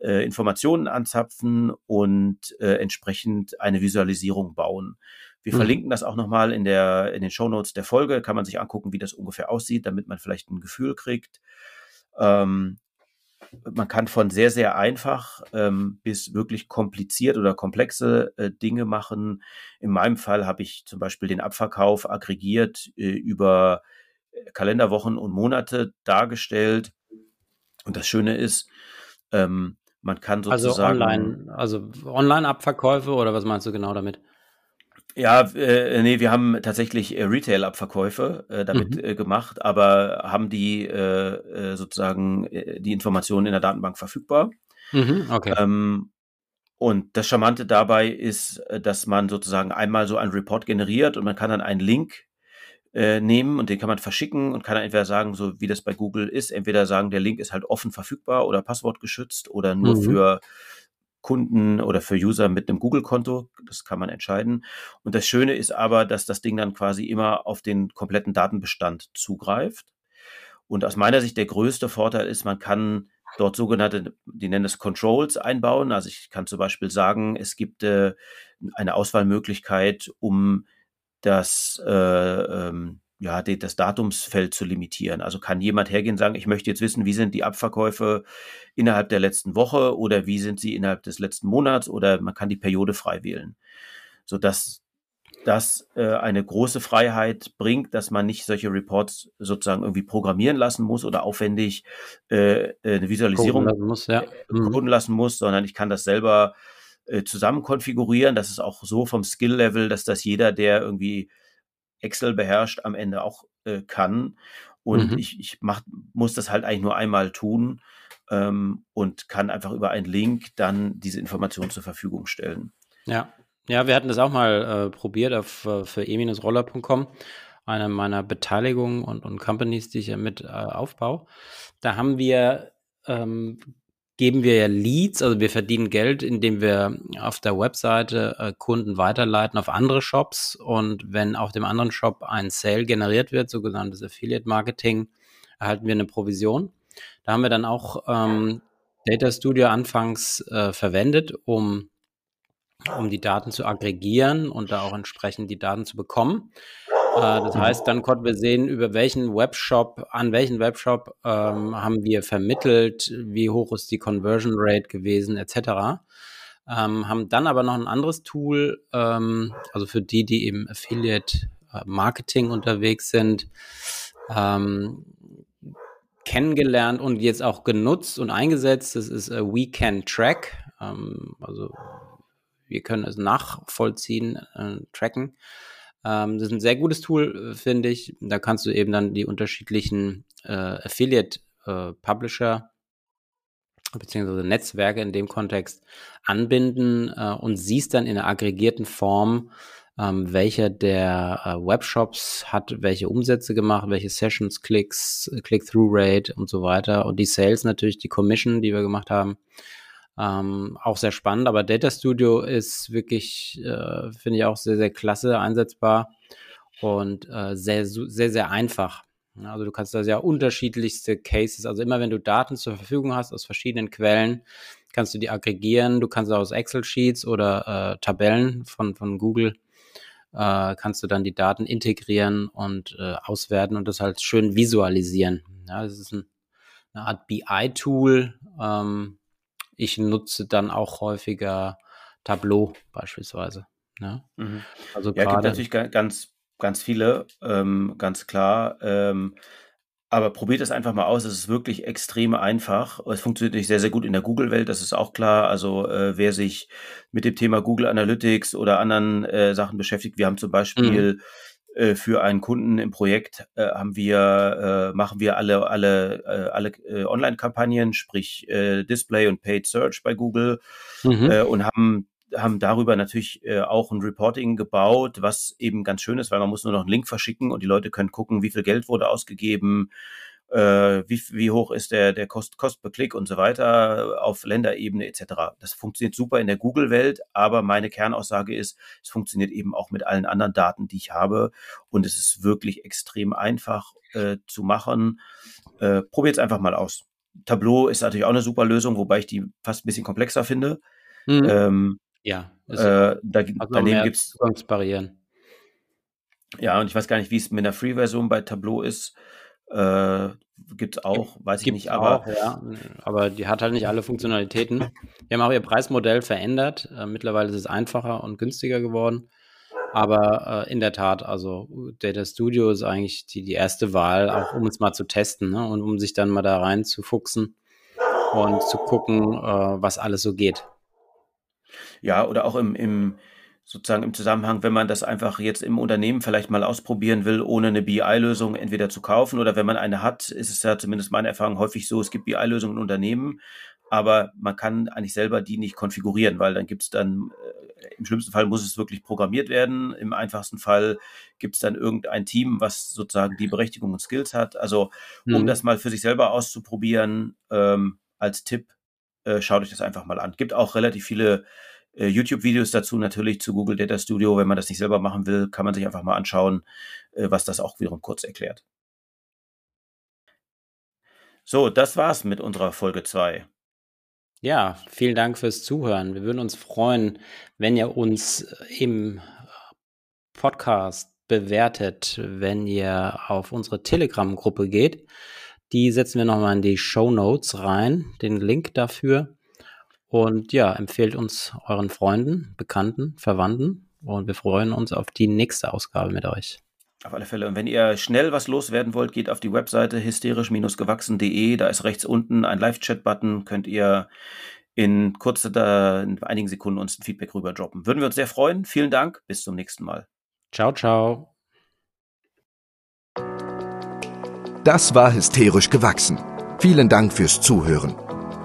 äh, Informationen anzapfen und äh, entsprechend eine Visualisierung bauen. Wir mhm. verlinken das auch nochmal in, der, in den Show Notes der Folge, kann man sich angucken, wie das ungefähr aussieht, damit man vielleicht ein Gefühl kriegt. Ähm, man kann von sehr, sehr einfach ähm, bis wirklich kompliziert oder komplexe äh, Dinge machen. In meinem Fall habe ich zum Beispiel den Abverkauf aggregiert äh, über äh, Kalenderwochen und Monate dargestellt. Und das Schöne ist, ähm, man kann also sozusagen. Also online, also Online-Abverkäufe oder was meinst du genau damit? Ja, äh, nee, wir haben tatsächlich äh, Retail-Abverkäufe äh, damit mhm. äh, gemacht, aber haben die äh, äh sozusagen äh, die Informationen in der Datenbank verfügbar. Mhm, okay. Ähm, und das Charmante dabei ist, äh, dass man sozusagen einmal so einen Report generiert und man kann dann einen Link äh, nehmen und den kann man verschicken und kann dann entweder sagen, so wie das bei Google ist, entweder sagen, der Link ist halt offen verfügbar oder passwortgeschützt oder nur mhm. für Kunden oder für User mit einem Google-Konto. Das kann man entscheiden. Und das Schöne ist aber, dass das Ding dann quasi immer auf den kompletten Datenbestand zugreift. Und aus meiner Sicht der größte Vorteil ist, man kann dort sogenannte, die nennen es Controls einbauen. Also ich kann zum Beispiel sagen, es gibt äh, eine Auswahlmöglichkeit, um das äh, ähm, ja, das Datumsfeld zu limitieren. Also kann jemand hergehen und sagen, ich möchte jetzt wissen, wie sind die Abverkäufe innerhalb der letzten Woche oder wie sind sie innerhalb des letzten Monats oder man kann die Periode frei wählen. Sodass das äh, eine große Freiheit bringt, dass man nicht solche Reports sozusagen irgendwie programmieren lassen muss oder aufwendig äh, äh eine Visualisierung lassen muss, ja. mhm. lassen muss, sondern ich kann das selber äh, zusammen konfigurieren. Das ist auch so vom Skill-Level, dass das jeder, der irgendwie Excel beherrscht, am Ende auch äh, kann. Und mhm. ich, ich mach, muss das halt eigentlich nur einmal tun ähm, und kann einfach über einen Link dann diese Information zur Verfügung stellen. Ja, ja, wir hatten das auch mal äh, probiert auf äh, für e-roller.com, eine meiner Beteiligungen und, und Companies, die ich ja mit äh, aufbaue. Da haben wir ähm, geben wir ja Leads, also wir verdienen Geld, indem wir auf der Webseite äh, Kunden weiterleiten auf andere Shops und wenn auf dem anderen Shop ein Sale generiert wird, sogenanntes Affiliate Marketing, erhalten wir eine Provision. Da haben wir dann auch ähm, Data Studio anfangs äh, verwendet, um um die Daten zu aggregieren und da auch entsprechend die Daten zu bekommen. Äh, das mhm. heißt, dann konnten wir sehen, über welchen Webshop, an welchen Webshop ähm, haben wir vermittelt, wie hoch ist die Conversion Rate gewesen, etc. Ähm, haben dann aber noch ein anderes Tool, ähm, also für die, die im Affiliate äh, Marketing unterwegs sind, ähm, kennengelernt und jetzt auch genutzt und eingesetzt. Das ist äh, We Can Track. Ähm, also wir können es nachvollziehen, äh, tracken. Ähm, das ist ein sehr gutes Tool, äh, finde ich. Da kannst du eben dann die unterschiedlichen äh, Affiliate-Publisher äh, beziehungsweise Netzwerke in dem Kontext anbinden äh, und siehst dann in einer aggregierten Form, ähm, welcher der äh, Webshops hat welche Umsätze gemacht, welche Sessions, Klicks, Click-Through-Rate und so weiter und die Sales natürlich, die Commission, die wir gemacht haben. Ähm, auch sehr spannend, aber Data Studio ist wirklich, äh, finde ich auch sehr, sehr klasse einsetzbar und äh, sehr, sehr, sehr einfach. Also du kannst da sehr unterschiedlichste Cases, also immer wenn du Daten zur Verfügung hast aus verschiedenen Quellen, kannst du die aggregieren. Du kannst aus Excel-Sheets oder äh, Tabellen von, von Google äh, kannst du dann die Daten integrieren und äh, auswerten und das halt schön visualisieren. Ja, das ist ein, eine Art BI-Tool, ähm, ich nutze dann auch häufiger Tableau beispielsweise. Ne? Mhm. Also ja, gibt natürlich ganz, ganz viele, ähm, ganz klar. Ähm, aber probiert es einfach mal aus. Es ist wirklich extrem einfach. Es funktioniert nicht sehr, sehr gut in der Google-Welt, das ist auch klar. Also äh, wer sich mit dem Thema Google Analytics oder anderen äh, Sachen beschäftigt, wir haben zum Beispiel mhm für einen Kunden im Projekt äh, haben wir, äh, machen wir alle, alle, äh, alle äh, Online-Kampagnen, sprich äh, Display und Paid Search bei Google mhm. äh, und haben haben darüber natürlich äh, auch ein Reporting gebaut, was eben ganz schön ist, weil man muss nur noch einen Link verschicken und die Leute können gucken, wie viel Geld wurde ausgegeben, äh, wie, wie hoch ist der, der Kost, Kost per Klick und so weiter auf Länderebene etc. Das funktioniert super in der Google-Welt, aber meine Kernaussage ist, es funktioniert eben auch mit allen anderen Daten, die ich habe und es ist wirklich extrem einfach äh, zu machen. Äh, Probiert es einfach mal aus. Tableau ist natürlich auch eine super Lösung, wobei ich die fast ein bisschen komplexer finde. Mhm. Ähm, ja, äh, da, daneben gibt es Zugangsbarrieren. Ja, und ich weiß gar nicht, wie es mit der Free-Version bei Tableau ist. Äh, gibt es auch, weiß ich nicht, aber. Auch, ja, aber die hat halt nicht alle Funktionalitäten. Die haben auch ihr Preismodell verändert. Äh, mittlerweile ist es einfacher und günstiger geworden. Aber äh, in der Tat, also Data Studio ist eigentlich die, die erste Wahl, auch um es mal zu testen ne? und um sich dann mal da rein zu fuchsen und zu gucken, äh, was alles so geht. Ja, oder auch im, im sozusagen im Zusammenhang, wenn man das einfach jetzt im Unternehmen vielleicht mal ausprobieren will, ohne eine BI-Lösung entweder zu kaufen oder wenn man eine hat, ist es ja zumindest meine Erfahrung häufig so, es gibt BI-Lösungen in Unternehmen, aber man kann eigentlich selber die nicht konfigurieren, weil dann gibt es dann, äh, im schlimmsten Fall muss es wirklich programmiert werden, im einfachsten Fall gibt es dann irgendein Team, was sozusagen die Berechtigung und Skills hat. Also um mhm. das mal für sich selber auszuprobieren, ähm, als Tipp, äh, schaut euch das einfach mal an. Gibt auch relativ viele äh, YouTube-Videos dazu natürlich zu Google Data Studio. Wenn man das nicht selber machen will, kann man sich einfach mal anschauen, äh, was das auch wiederum kurz erklärt. So, das war's mit unserer Folge 2. Ja, vielen Dank fürs Zuhören. Wir würden uns freuen, wenn ihr uns im Podcast bewertet, wenn ihr auf unsere Telegram-Gruppe geht. Die setzen wir nochmal in die Show Notes rein, den Link dafür. Und ja, empfehlt uns euren Freunden, Bekannten, Verwandten und wir freuen uns auf die nächste Ausgabe mit euch. Auf alle Fälle. Und wenn ihr schnell was loswerden wollt, geht auf die Webseite hysterisch-gewachsen.de. Da ist rechts unten ein Live-Chat-Button. Könnt ihr in kurzer, in einigen Sekunden uns ein Feedback rüber droppen. Würden wir uns sehr freuen. Vielen Dank. Bis zum nächsten Mal. Ciao, ciao. Das war hysterisch gewachsen. Vielen Dank fürs Zuhören.